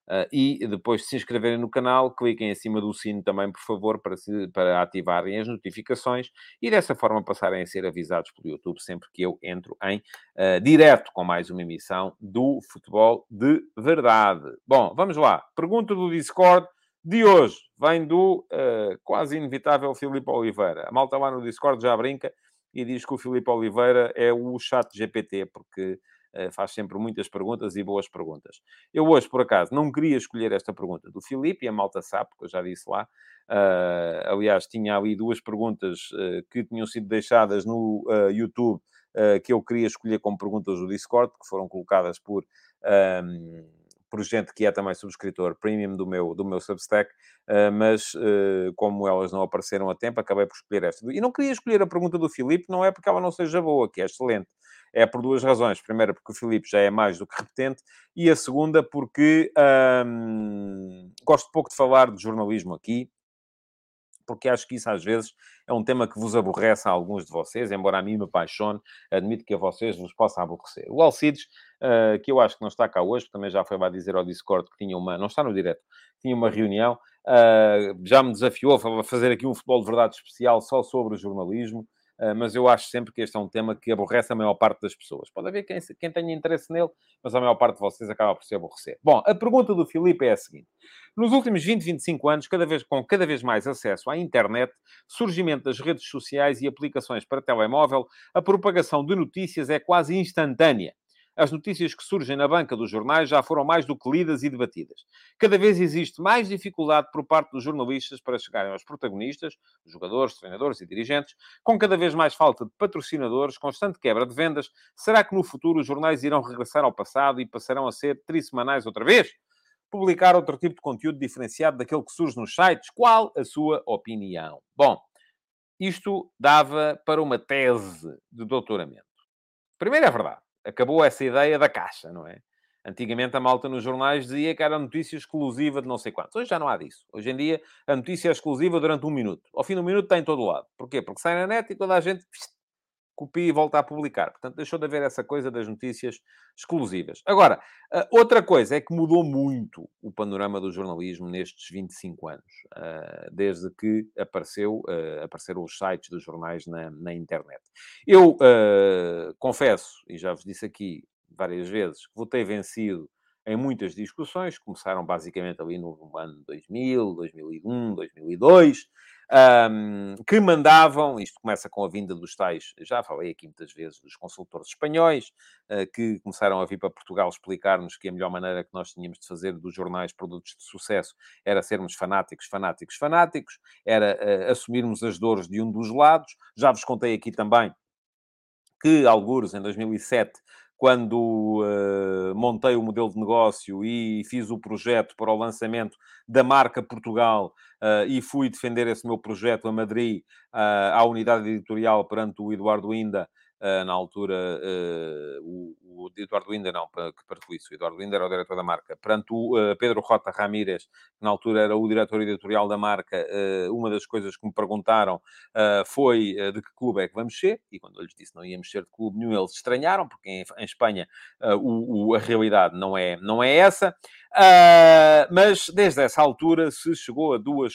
Uh, e depois de se inscreverem no canal, cliquem em cima do sino também, por favor, para, se, para ativarem as notificações e dessa forma passarem a ser avisados pelo YouTube sempre que eu entro em uh, direto com mais uma emissão do Futebol de Verdade. Bom, vamos lá. Pergunta do Discord de hoje vem do uh, quase inevitável Filipe Oliveira. A malta lá no Discord já brinca e diz que o Filipe Oliveira é o chat GPT, porque eh, faz sempre muitas perguntas e boas perguntas. Eu hoje, por acaso, não queria escolher esta pergunta do Filipe, e a malta sabe, porque eu já disse lá. Uh, aliás, tinha ali duas perguntas uh, que tinham sido deixadas no uh, YouTube que eu queria escolher como perguntas do Discord, que foram colocadas por. Um, por gente que é também subscritor premium do meu, do meu Substack, uh, mas uh, como elas não apareceram a tempo, acabei por escolher esta. E não queria escolher a pergunta do Filipe, não é porque ela não seja boa, que é excelente, é por duas razões. Primeira, porque o Filipe já é mais do que repetente, e a segunda, porque hum, gosto pouco de falar de jornalismo aqui, porque acho que isso às vezes é um tema que vos aborrece a alguns de vocês, embora a mim me apaixone, admito que a vocês vos possa aborrecer. O Alcides, uh, que eu acho que não está cá hoje, também já foi lá dizer ao Discord que tinha uma, não está no direto, tinha uma reunião, uh, já me desafiou a fazer aqui um futebol de verdade especial só sobre o jornalismo, mas eu acho sempre que este é um tema que aborrece a maior parte das pessoas. Pode haver quem, quem tenha interesse nele, mas a maior parte de vocês acaba por se aborrecer. Bom, a pergunta do Filipe é a seguinte. Nos últimos 20, 25 anos, cada vez, com cada vez mais acesso à internet, surgimento das redes sociais e aplicações para telemóvel, a propagação de notícias é quase instantânea. As notícias que surgem na banca dos jornais já foram mais do que lidas e debatidas. Cada vez existe mais dificuldade por parte dos jornalistas para chegarem aos protagonistas, jogadores, treinadores e dirigentes, com cada vez mais falta de patrocinadores, constante quebra de vendas. Será que no futuro os jornais irão regressar ao passado e passarão a ser trissemanais outra vez? Publicar outro tipo de conteúdo diferenciado daquele que surge nos sites? Qual a sua opinião? Bom, isto dava para uma tese de doutoramento. Primeiro é verdade acabou essa ideia da caixa, não é? Antigamente a malta nos jornais dizia que era notícia exclusiva de não sei quantos. Hoje já não há disso. Hoje em dia a notícia é exclusiva durante um minuto. Ao fim do minuto está em todo lado. Porquê? Porque sai na net e toda a gente copia e volta a publicar. Portanto, deixou de haver essa coisa das notícias exclusivas. Agora, outra coisa é que mudou muito o panorama do jornalismo nestes 25 anos, ah, desde que apareceu, ah, apareceram os sites dos jornais na, na internet. Eu uh, confesso, e já vos disse aqui várias vezes, que votei vencido em muitas discussões, começaram basicamente ali no ano 2000, 2001, 2002, um, que mandavam, isto começa com a vinda dos tais, já falei aqui muitas vezes, dos consultores espanhóis, uh, que começaram a vir para Portugal explicar-nos que a melhor maneira que nós tínhamos de fazer dos jornais produtos de sucesso era sermos fanáticos, fanáticos, fanáticos, era uh, assumirmos as dores de um dos lados. Já vos contei aqui também que, alguns, em 2007, quando uh, montei o modelo de negócio e fiz o projeto para o lançamento da marca Portugal uh, e fui defender esse meu projeto a Madrid, uh, à unidade editorial perante o Eduardo Inda, na altura, uh, o, o, Eduardo Inder, não, que partiu isso, o Eduardo Inder era o diretor da marca, perante o uh, Pedro Rota Ramírez, que na altura era o diretor editorial da marca, uma das coisas que me perguntaram foi de que clube é que vamos ser, e quando eu lhes disse não íamos ser de clube nenhum, eles estranharam, porque em, em Espanha o, o, a realidade não é, não é essa. Uh, mas desde essa altura se chegou a, duas,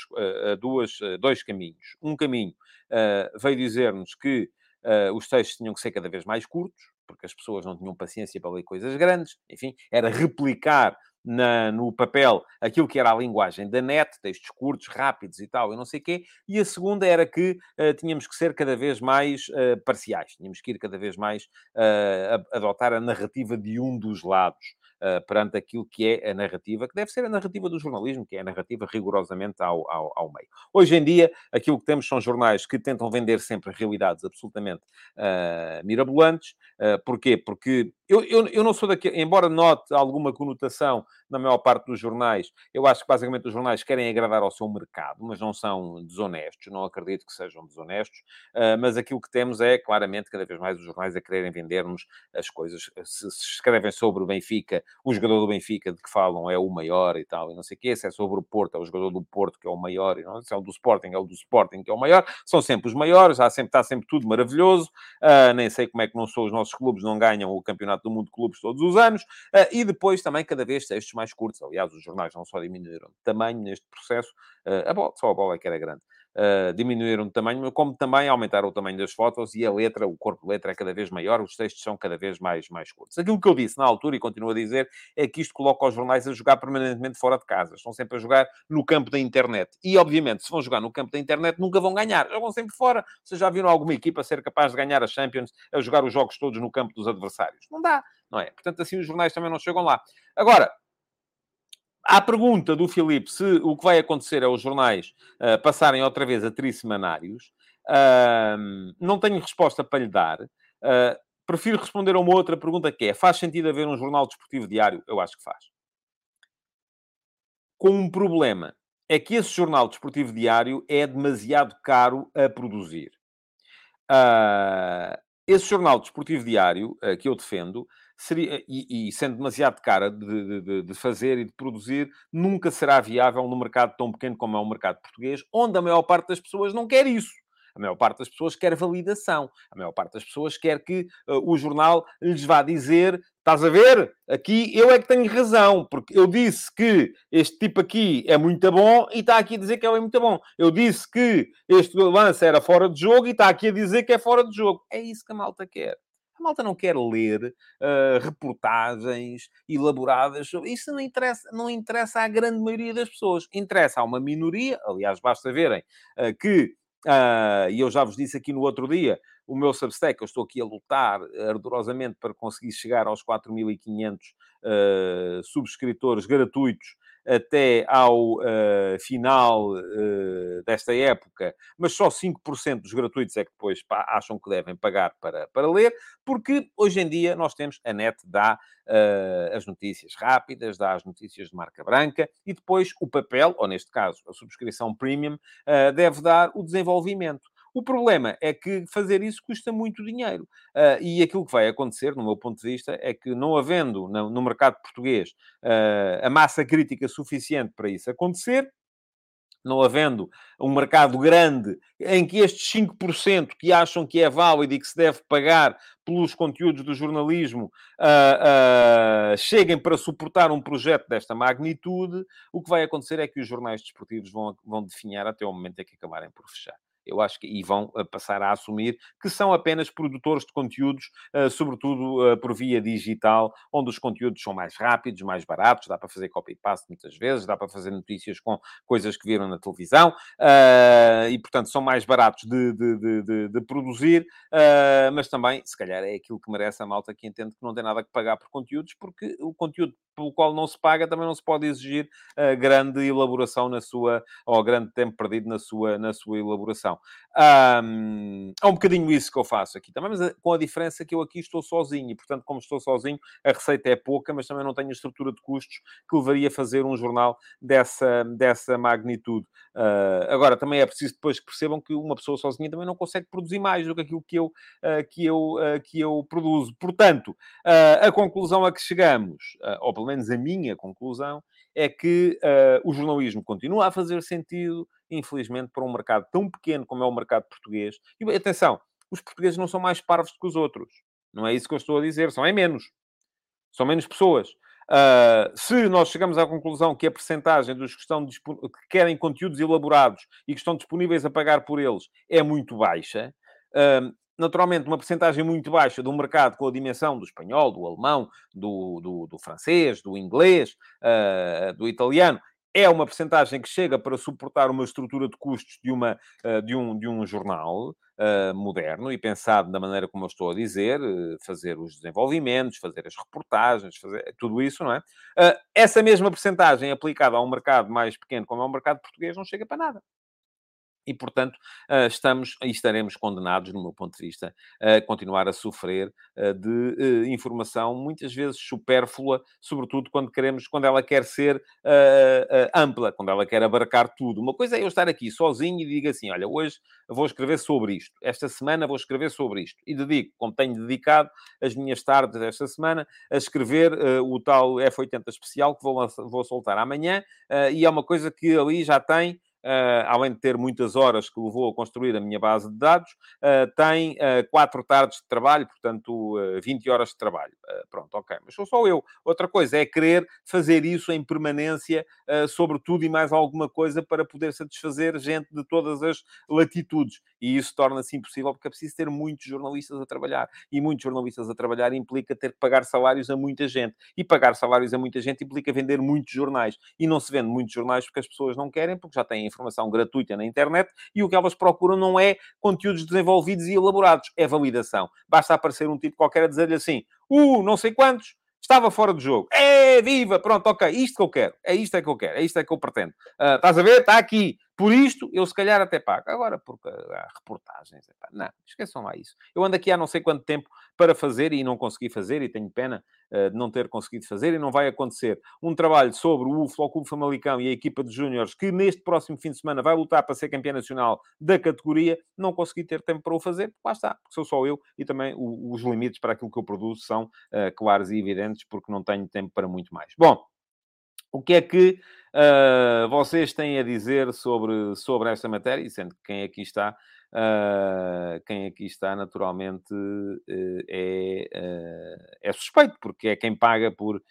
a duas, dois caminhos. Um caminho uh, veio dizer-nos que Uh, os textos tinham que ser cada vez mais curtos, porque as pessoas não tinham paciência para ler coisas grandes. Enfim, era replicar na, no papel aquilo que era a linguagem da net, textos curtos, rápidos e tal, e não sei o quê. E a segunda era que uh, tínhamos que ser cada vez mais uh, parciais, tínhamos que ir cada vez mais uh, adotar a narrativa de um dos lados uh, perante aquilo que é a narrativa, que deve ser a narrativa do jornalismo, que é a narrativa rigorosamente ao, ao, ao meio. Hoje em dia, aquilo que temos são jornais que tentam vender sempre realidades absolutamente uh, mirabolantes. Uh, porquê? Porque eu, eu, eu não sou daqui, embora note alguma conotação na maior parte dos jornais, eu acho que basicamente os jornais querem agradar ao seu mercado, mas não são desonestos, não acredito que sejam desonestos, uh, mas aquilo que temos é, claramente, cada vez mais os jornais a quererem vender-nos as coisas. Se, se, escrevem sobre o Benfica, o jogador do Benfica de que falam é o maior e tal, e não sei o quê, se é sobre o Porto, é o jogador do Porto que é o maior, e não, se é o do Sporting, é o do Sporting que é o maior, são sempre os maiores, há sempre, está sempre tudo maravilhoso, uh, nem sei como é que não são os nossos clubes, não ganham o Campeonato do Mundo de Clubes todos os anos, uh, e depois também cada vez textos mais curtos, aliás, os jornais não só diminuíram de tamanho neste processo, uh, a bola, só a bola é que era grande uh, diminuíram de tamanho, como também aumentaram o tamanho das fotos e a letra, o corpo de letra é cada vez maior, os textos são cada vez mais, mais curtos. Aquilo que eu disse na altura e continuo a dizer é que isto coloca os jornais a jogar permanentemente fora de casa. Estão sempre a jogar no campo da internet. E, obviamente, se vão jogar no campo da internet, nunca vão ganhar. Jogam sempre fora. Vocês já viram alguma equipa ser capaz de ganhar a Champions a jogar os jogos todos no campo dos adversários? Não dá, não é? Portanto, assim os jornais também não chegam lá. Agora, à pergunta do Filipe se o que vai acontecer é os jornais uh, passarem outra vez a trissemanários, uh, não tenho resposta para lhe dar. Uh, prefiro responder a uma outra pergunta que é: faz sentido haver um jornal desportivo diário? Eu acho que faz. Com um problema. É que esse jornal desportivo diário é demasiado caro a produzir. Uh, esse jornal desportivo diário que eu defendo seria, e, e sendo demasiado cara de, de, de, fazer e de produzir, nunca será viável no mercado tão pequeno como é o mercado português, onde a maior parte das pessoas não quer isso. A maior parte das pessoas quer validação. A maior parte das pessoas quer que uh, o jornal lhes vá dizer Estás a ver? Aqui eu é que tenho razão, porque eu disse que este tipo aqui é muito bom e está aqui a dizer que é muito bom. Eu disse que este lance era fora de jogo e está aqui a dizer que é fora de jogo. É isso que a malta quer. A malta não quer ler uh, reportagens elaboradas sobre... Isso não interessa, não interessa à grande maioria das pessoas. Interessa a uma minoria, aliás, basta verem uh, que, uh, e eu já vos disse aqui no outro dia, o meu Substack, eu estou aqui a lutar ardorosamente para conseguir chegar aos 4.500 uh, subscritores gratuitos até ao uh, final uh, desta época, mas só 5% dos gratuitos é que depois pá, acham que devem pagar para, para ler, porque hoje em dia nós temos, a net dá uh, as notícias rápidas, dá as notícias de marca branca, e depois o papel, ou neste caso a subscrição premium, deve dar o desenvolvimento. O problema é que fazer isso custa muito dinheiro. Uh, e aquilo que vai acontecer, no meu ponto de vista, é que não havendo no, no mercado português uh, a massa crítica suficiente para isso acontecer, não havendo um mercado grande em que estes 5% que acham que é válido e que se deve pagar pelos conteúdos do jornalismo uh, uh, cheguem para suportar um projeto desta magnitude, o que vai acontecer é que os jornais desportivos vão, vão definhar até o momento em que acabarem por fechar eu acho que e vão eh, passar a assumir que são apenas produtores de conteúdos, eh, sobretudo eh, por via digital, onde os conteúdos são mais rápidos, mais baratos, dá para fazer copy-paste muitas vezes, dá para fazer notícias com coisas que viram na televisão, e portanto são mais baratos de, de, de, de produzir, mas também, se calhar, é aquilo que merece a malta que entende que não tem nada que pagar por conteúdos, porque o conteúdo pelo qual não se paga, também não se pode exigir grande elaboração na sua, ou grande tempo perdido na sua, na sua elaboração. Um, é um bocadinho isso que eu faço aqui também, mas eh, com a diferença que eu aqui estou sozinho, e portanto, como estou sozinho, a receita é pouca, mas também não tenho a estrutura de custos que levaria a fazer um jornal dessa, dessa magnitude. Uh, agora, também é preciso depois que percebam que uma pessoa sozinha também não consegue produzir mais do que aquilo que eu, uh, que eu, uh, que eu produzo. Portanto, a conclusão a que chegamos, ou pelo menos a minha conclusão, é que o jornalismo continua a fazer sentido, infelizmente, para um mercado tão pequeno como é o mercado português. E atenção, os portugueses não são mais parvos que os outros. Não é isso que eu estou a dizer, são é menos. São menos pessoas. Uh, se nós chegamos à conclusão que a percentagem dos que, estão que querem conteúdos elaborados e que estão disponíveis a pagar por eles é muito baixa, uh, naturalmente, uma percentagem muito baixa de um mercado com a dimensão do espanhol, do alemão, do, do, do francês, do inglês, uh, do italiano, é uma percentagem que chega para suportar uma estrutura de custos de, uma, uh, de, um, de um jornal uh, moderno e pensado da maneira como eu estou a dizer, fazer os desenvolvimentos, fazer as reportagens, fazer tudo isso, não é? essa mesma percentagem aplicada a um mercado mais pequeno como é o mercado português não chega para nada e, portanto, ah, estamos e estaremos condenados, no meu ponto de vista, a continuar a sofrer ah, de ah, informação muitas vezes supérflua, sobretudo quando queremos, quando ela quer ser ampla, quando ela quer abarcar tudo. Uma coisa é eu estar aqui sozinho e digo assim: olha, hoje vou escrever sobre isto, esta semana vou escrever sobre isto, e dedico, como tenho dedicado as minhas tardes esta semana, a escrever o tal F80 especial que vou, vou soltar amanhã, e é uma coisa que ali já tem Uh, além de ter muitas horas que levou a construir a minha base de dados, uh, tem uh, quatro tardes de trabalho, portanto, 20 horas de trabalho. pronto, ok. Mas sou só eu. Outra coisa é querer fazer isso em permanência sobre tudo e mais alguma coisa para poder satisfazer gente de todas as latitudes. E isso torna-se impossível porque é preciso ter muitos jornalistas a trabalhar. E muitos jornalistas a trabalhar implica ter que pagar salários a muita gente. E pagar salários a muita gente implica vender muitos jornais. E não se vende muitos jornais porque as pessoas não querem, porque já têm informação gratuita na internet e o que elas procuram não é conteúdos desenvolvidos e elaborados, é validação. Basta aparecer um tipo qualquer a dizer-lhe assim, uh, não sei quantos, estava fora do jogo. É, viva! Pronto, ok, isto que eu quero. É isto é que eu quero. É isto é que eu pretendo. Uh, estás a ver? Está aqui. Por isto, eu se calhar até pago. Agora, porque há reportagens, epá, não, esqueçam lá isso. Eu ando aqui há não sei quanto tempo para fazer e não consegui fazer, e tenho pena uh, de não ter conseguido fazer, e não vai acontecer. Um trabalho sobre o Futebol Clube Famalicão e a equipa de júniores, que neste próximo fim de semana vai lutar para ser campeão nacional da categoria, não consegui ter tempo para o fazer, lá está, porque sou só eu, e também o, os limites para aquilo que eu produzo são uh, claros e evidentes, porque não tenho tempo para muito mais. Bom, o que é que uh, vocês têm a dizer sobre, sobre esta matéria, sendo que quem aqui está, uh, quem aqui está naturalmente uh, é, é suspeito, porque é quem paga por,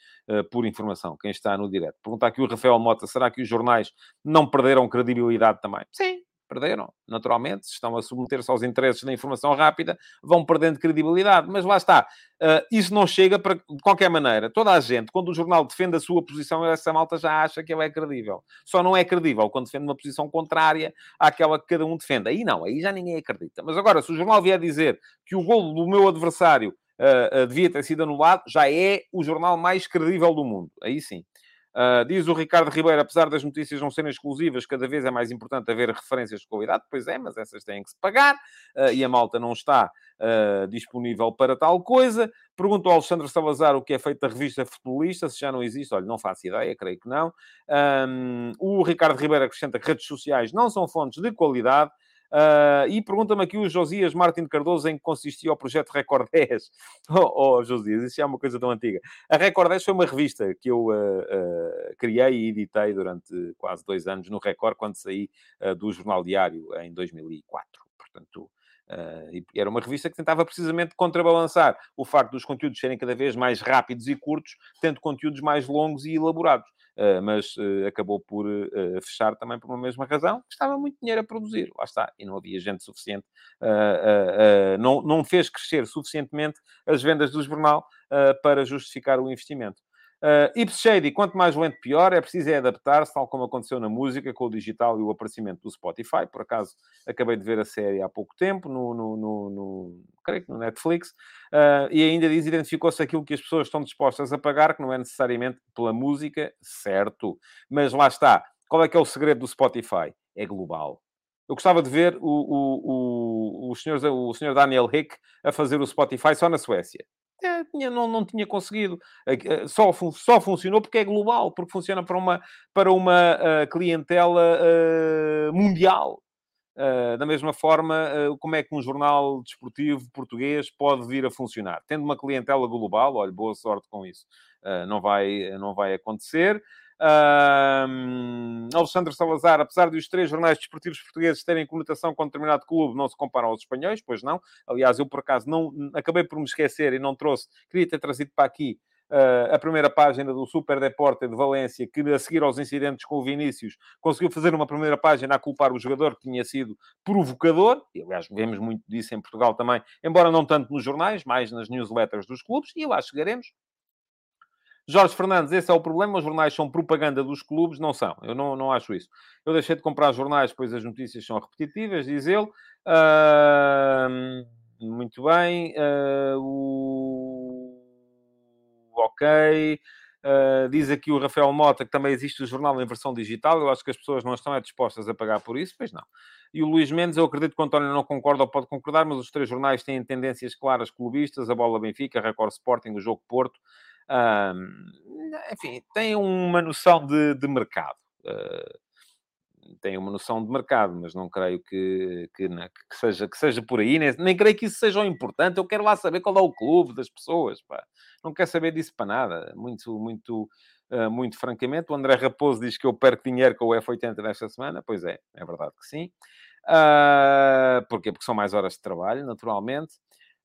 por informação, quem está no direto. Perguntar aqui o Rafael Mota, será que os jornais não perderam credibilidade também? Sim, perderam, naturalmente, estão a submeter-se aos interesses da informação rápida, vão perdendo credibilidade. Mas lá está, uh, isso não chega para, de qualquer maneira. Toda a gente, quando o jornal defende a sua posição, essa malta já acha que ele é credível. Só não é credível quando defende uma posição contrária àquela que cada um defende. Aí não, aí já ninguém acredita. Mas agora, se o jornal vier dizer que o golo do meu adversário uh, uh, devia ter sido anulado, já é o jornal mais credível do mundo. Aí sim. Uh, diz o Ricardo Ribeiro, apesar das notícias não serem exclusivas, cada vez é mais importante haver referências de qualidade. Pois é, mas essas têm que se pagar uh, e a malta não está uh, disponível para tal coisa. Pergunto ao Alexandre Salazar o que é feito da revista Futebolista, se já não existe. Olha, não faço ideia, creio que não. Um, o Ricardo Ribeiro acrescenta que redes sociais não são fontes de qualidade. Uh, e pergunta-me aqui o Josias Martin Cardoso em que consistia o projeto Record 10. Oh, oh Josias, isso é uma coisa tão antiga. A Record 10 foi uma revista que eu uh, uh, criei e editei durante quase dois anos no Record, quando saí do Jornal Diário em 2004. Portanto, Uh, era uma revista que tentava precisamente contrabalançar o facto dos conteúdos serem cada vez mais rápidos e curtos, tendo conteúdos mais longos e elaborados. Uh, mas uh, acabou por fechar também por uma mesma razão, estava muito dinheiro a produzir, lá está, e não havia gente suficiente, não, não fez crescer suficientemente as vendas do jornal para justificar o investimento. Uh, Ips Shady, quanto mais lento, pior. É preciso é adaptar-se, tal como aconteceu na música, com o digital e o aparecimento do Spotify. Por acaso, acabei de ver a série há pouco tempo, no, no, no, no creio que no Netflix, uh, e ainda diz, identificou-se aquilo que as pessoas estão dispostas a pagar, que não é necessariamente pela música, certo. Mas lá está. Qual é que é o segredo do Spotify? É global. Eu gostava de ver o, o, o, o, senhor, o senhor Daniel Hick a fazer o Spotify só na Suécia. É, tinha, não, não tinha conseguido. Eh, só, só funcionou porque é global, porque funciona para uma, para uma uh, clientela uh, mundial. Uh, da mesma forma, como é que um jornal desportivo português pode vir a funcionar? Tendo uma clientela global, olha, boa sorte com isso. não, vai, não vai acontecer. Alexandre Salazar, apesar de os três jornais desportivos portugueses terem conotação com determinado clube, não se comparam aos espanhóis, pois não. Aliás, eu por acaso não acabei por me esquecer e não trouxe, queria ter trazido para aqui Uh, a primeira página do Super Deporte de Valência, que a seguir aos incidentes com o Vinícius, conseguiu fazer uma primeira página a culpar o jogador que tinha sido provocador, e aliás vemos muito disso em Portugal também, embora não tanto nos jornais, mais nas newsletters dos clubes, e lá chegaremos. Jorge Fernandes, esse é o problema. Os jornais são propaganda dos clubes, não são. Eu não, não acho isso. Eu deixei de comprar jornais, pois as notícias são repetitivas, diz ele. Uh, muito bem. Uh, o... Ok. Uh, diz aqui o Rafael Mota que também existe o jornal em versão digital. Eu acho que as pessoas não estão é, dispostas a pagar por isso, pois não. E o Luís Mendes, eu acredito que o António não concorda ou pode concordar, mas os três jornais têm tendências claras clubistas: a Bola Benfica, a Record Sporting, o Jogo Porto enfim, tem uma noção de, de mercado. Uh, tem uma noção de mercado, mas não creio que, que, que, seja, que seja por aí, nem, nem creio que isso seja o importante. Eu quero lá saber qual é o clube das pessoas, pá. não quero saber disso para nada. Muito, muito, uh, muito francamente. O André Raposo diz que eu perco dinheiro com o F80 nesta semana. Pois é, é verdade que sim. Uh, porquê? Porque são mais horas de trabalho, naturalmente.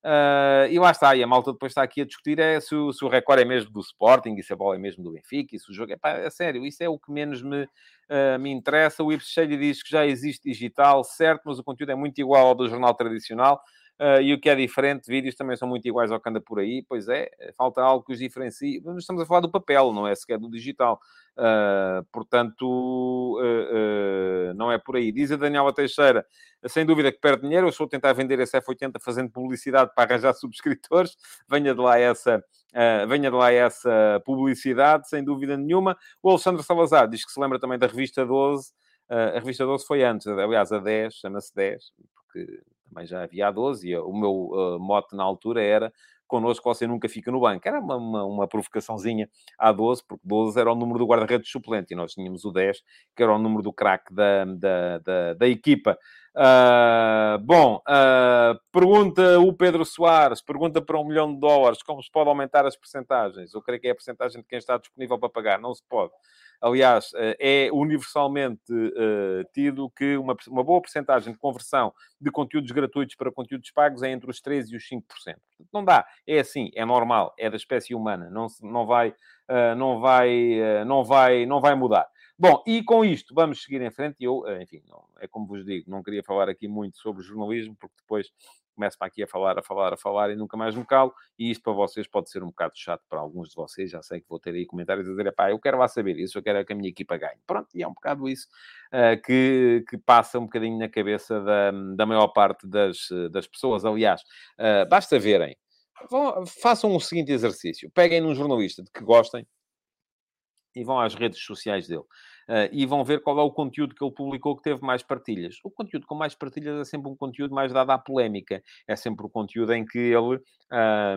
Uh, e lá está, e a malta depois está aqui a discutir é se o, se o recorde é mesmo do Sporting, e se a bola é mesmo do Benfica, e se o jogo é... Pá, é sério, isso é o que menos me, uh, me interessa. O Ipswich diz que já existe digital, certo, mas o conteúdo é muito igual ao do jornal tradicional. Uh, e o que é diferente, vídeos também são muito iguais ao que anda por aí, pois é, falta algo que os diferencie. Mas estamos a falar do papel, não é sequer do digital. Uh, portanto, uh, não é por aí. Diz a Daniela Teixeira, sem dúvida que perde dinheiro, eu estou a tentar vender esse F80 fazendo publicidade para arranjar subscritores, venha de lá essa... venha de lá essa publicidade, sem dúvida nenhuma. O Alexandre Salazar diz que se lembra também da revista 12. a revista 12 foi antes, aliás, a 10, chama-se 10, porque também já havia a 12, e o meu uh, mote na altura era connosco você nunca fica no banco. Era uma, uma, uma provocaçãozinha à 12, porque 12 era o número do guarda-redes suplente e nós tínhamos o 10, que era o número do craque da, da, da, da, equipa. Uh, bom, uh, pergunta o Pedro Soares, pergunta para um milhão de dólares, como se pode aumentar as percentagens? Eu creio que é a percentagem de quem está disponível para pagar, não se pode. Aliás, é universalmente tido que uma, uma boa porcentagem de conversão de conteúdos gratuitos para conteúdos pagos é entre os 3% e os 5%. Não dá. É assim, é normal, é da espécie humana. Não, não, vai, não, vai, não, vai, não vai mudar. Bom, e com isto vamos seguir em frente. Eu, enfim, é como vos digo, não queria falar aqui muito sobre jornalismo, porque depois começo para aqui a falar, a falar, a falar e nunca mais me calo. E isto para vocês pode ser um bocado chato para alguns de vocês. Já sei que vou ter aí comentários a dizer, pá, eu quero lá saber isso, eu quero é que a minha equipa ganhe. Pronto, e é um bocado isso uh, que, que passa um bocadinho na cabeça da, da maior parte das, das pessoas. Aliás, uh, basta verem. Vão, façam o seguinte exercício. Peguem num jornalista de que gostem e vão às redes sociais dele. Uh, e vão ver qual é o conteúdo que ele publicou que teve mais partilhas. O conteúdo com mais partilhas é sempre um conteúdo mais dado à polémica. É sempre o conteúdo em que ele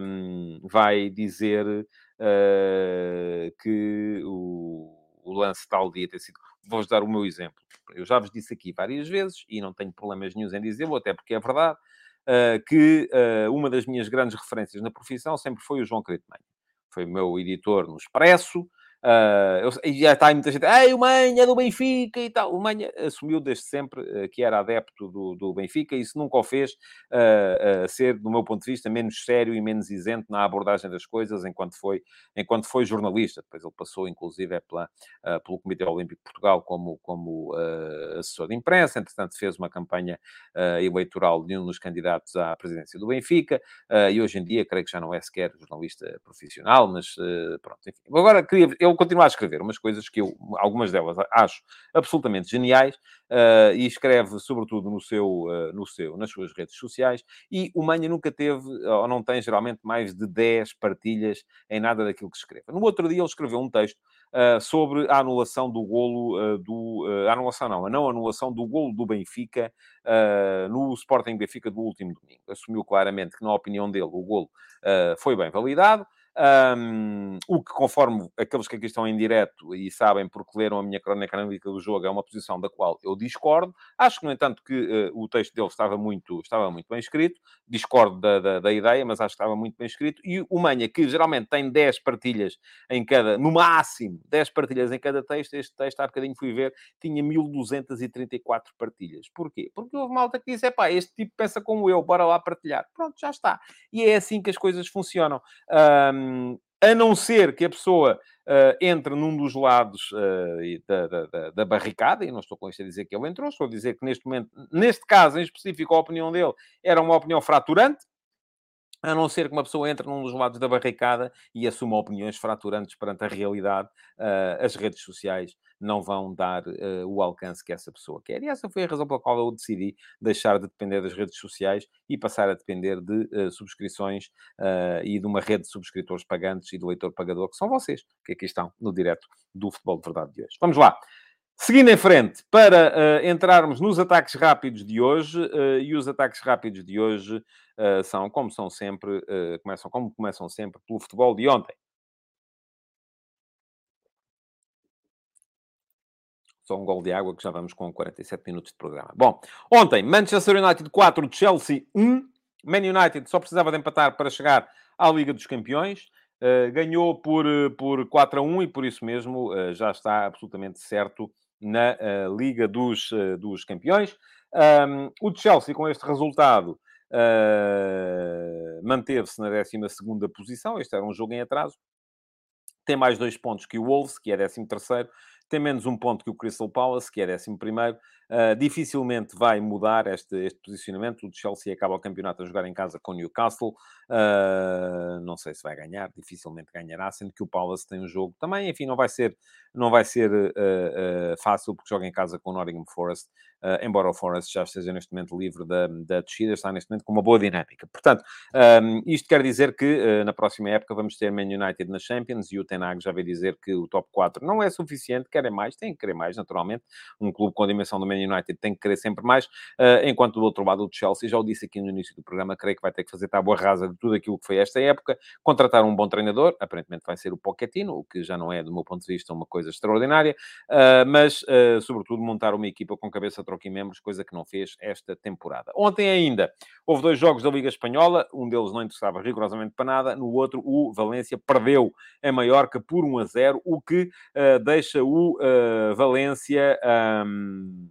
um, vai dizer uh, que o, o lance tal dia ter sido... Vou-vos dar o meu exemplo. Eu já vos disse aqui várias vezes, e não tenho problemas nenhum em dizê-lo, até porque é verdade, uh, que uma das minhas grandes referências na profissão sempre foi o João Crito Manha. Foi o meu editor no Expresso, Uh, já está aí muita gente, ei, o Manha é do Benfica e tal. O Manha assumiu desde sempre uh, que era adepto do, do Benfica e isso nunca o fez uh, ser, do meu ponto de vista, menos sério e menos isento na abordagem das coisas enquanto foi, enquanto foi jornalista. Depois ele passou, inclusive, é pela, pelo Comitê Olímpico de Portugal como, como assessor de imprensa. Entretanto, fez uma campanha eleitoral de um dos candidatos à presidência do Benfica e hoje em dia, creio que já não é sequer jornalista profissional, mas pronto, enfim. Agora, queria, eu continuar a escrever umas coisas que eu, algumas delas, acho absolutamente geniais, uh, e escreve sobretudo no seu, uh, no seu, nas suas redes sociais, e o Manha nunca teve, ou não tem geralmente, mais de 10 partilhas em nada daquilo que escreve. No outro dia ele escreveu um texto Uh, sobre a anulação do golo do... Anulação não, a não anulação do golo do Benfica no Sporting Benfica do último domingo. Assumiu claramente que, na opinião dele, o golo foi bem validado. Um, o que, conforme aqueles que aqui estão em direto e sabem porque leram a minha crónica analítica do jogo, é uma posição da qual eu discordo. Acho no entanto, que uh, o texto dele estava muito, estava muito bem escrito. Discordo da, da, da, ideia, mas acho que estava muito bem escrito. E o Manha, que geralmente tem 10 partilhas em cada, no máximo, 10 partilhas em cada texto, este texto, há bocadinho fui ver, tinha 1234 partilhas. Porquê? Porque houve malta que disse, é pá, este tipo pensa como eu, bora lá partilhar. Pronto, já está. E é assim que as coisas funcionam. Um, a não ser que a pessoa uh, entre num dos lados uh, da, da, da, barricada, e não estou com isto a dizer que ele entrou, estou a dizer que neste momento, neste caso em específico, a opinião dele era uma opinião fraturante, a não ser que uma pessoa entre num dos lados da barricada e assuma opiniões fraturantes perante a realidade, uh, as redes sociais não vão dar uh, o alcance que essa pessoa quer. E essa foi a razão pela qual eu decidi deixar de depender das redes sociais e passar a depender de uh, subscrições e de uma rede de subscritores pagantes e do leitor pagador, que são vocês, que aqui estão no direto do Futebol de Verdade de hoje. Vamos lá. Seguindo em frente, para uh, entrarmos nos ataques rápidos de hoje, uh, e os ataques rápidos de hoje uh, são, como são sempre, começam, como começam sempre, pelo futebol de ontem. Só um gol de água que já vamos com 47 minutos de programa. Bom, ontem, Manchester United 4, Chelsea 1. Man United só precisava de empatar para chegar à Liga dos Campeões. Uh, ganhou por, por 4 a 1 e por isso mesmo uh, já está absolutamente certo na uh, Liga dos, dos Campeões. Um, o Chelsea, com este resultado, manteve-se na 12 posição. Este era um jogo em atraso. Tem mais dois pontos que o Wolves, que é 13 tem menos um ponto que o Crystal Palace, que é 11 primeiro. Uh, dificilmente vai mudar este, este posicionamento. O Chelsea acaba o campeonato a jogar em casa com o Newcastle. Uh, não sei se vai ganhar, dificilmente ganhará, sendo que o Palace tem um jogo também, enfim, não vai ser, não vai ser uh, fácil porque joga em casa com o Nottingham Forest, embora o Forest já esteja neste momento livre da, da descida, está neste momento com uma boa dinâmica. Portanto, um, isto quer dizer que na próxima época vamos ter Man United na Champions e o Tenag já veio dizer que o top 4 não é suficiente, querem mais, têm que querer mais, naturalmente. Um clube com a dimensão do Man United tem que querer sempre mais, enquanto do outro lado o Chelsea, já o disse aqui no início do programa, creio que vai ter que fazer tábua rasa de tudo aquilo que foi esta época, contratar um bom treinador, aparentemente vai ser o Pochettino, o que já não é, do meu ponto de vista, uma coisa extraordinária, uh, mas, uh, sobretudo, montar uma equipa com cabeça, troca e membros, coisa que não fez esta temporada. Ontem ainda houve dois jogos da Liga Espanhola, um deles não interessava rigorosamente para nada, no outro o Valência perdeu em Maiorca por 1 a 0, o que uh, deixa o uh, Valência. Um,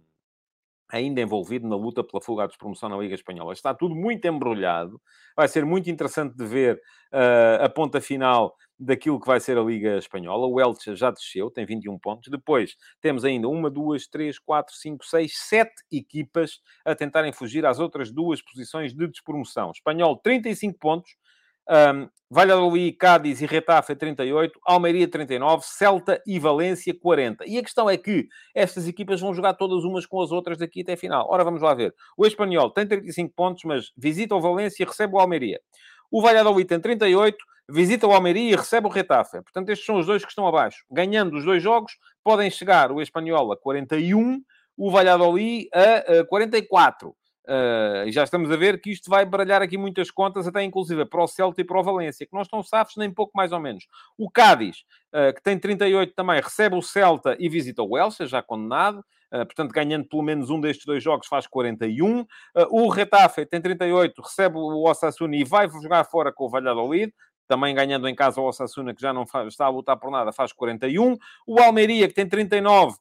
ainda envolvido na luta pela fuga à despromoção na Liga Espanhola. Está tudo muito embrulhado. Vai ser muito interessante de ver uh, a ponta final daquilo que vai ser a Liga Espanhola. O Elche já desceu, tem 21 pontos. Depois temos ainda uma, duas, três, quatro, cinco, seis, sete equipas a tentarem fugir às outras duas posições de despromoção. Espanhol, 35 pontos. Um, Valladolid, Cádiz e Retafe 38, Almeria 39, Celta e Valência 40. E a questão é que estas equipas vão jogar todas umas com as outras daqui até a final. Ora, vamos lá ver. O Espanhol tem 35 pontos, mas visita o Valência e recebe o Almeria. O Valladolid tem 38, visita o Almeria e recebe o Retafe. Portanto, estes são os dois que estão abaixo. Ganhando os dois jogos, podem chegar o Espanhol a 41, o Valladolid a 44. Uh, e já estamos a ver que isto vai baralhar aqui muitas contas, até inclusive para o Celta e para o Valência, que não estão safos nem pouco mais ou menos. O Cádiz, uh, que tem 38 também, recebe o Celta e visita o Elche, já condenado. Uh, portanto, ganhando pelo menos um destes dois jogos, faz 41. o Retafe tem 38, recebe o Osasuna e vai jogar fora com o Valladolid também ganhando em casa o Osasuna, que já não faz, está a lutar por nada, faz 41. O Almeria, que tem 39, uh,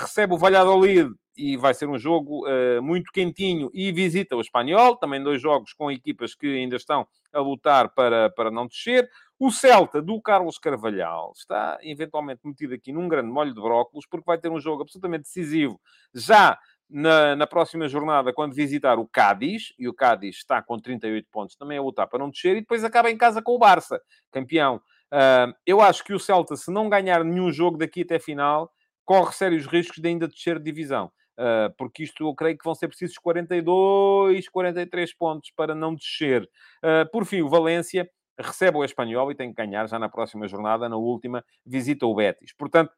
recebe o Valladolid e vai ser um jogo uh, muito quentinho e visita o Espanhol, também dois jogos com equipas que ainda estão a lutar para, para não descer. O Celta, do Carlos Carvalhal, está eventualmente metido aqui num grande molho de brócolos, porque vai ter um jogo absolutamente decisivo já na, na próxima jornada, quando visitar o Cádiz, e o Cádiz está com 38 pontos, também a lutar para não descer, e depois acaba em casa com o Barça, campeão. Uh, eu acho que o Celta, se não ganhar nenhum jogo daqui até final, corre sérios riscos de ainda descer de divisão. Uh, porque isto eu creio que vão ser precisos 42, 43 pontos para não descer. Uh, por fim, o Valência recebe o Espanhol e tem que ganhar já na próxima jornada, na última, visita o Betis. Portanto,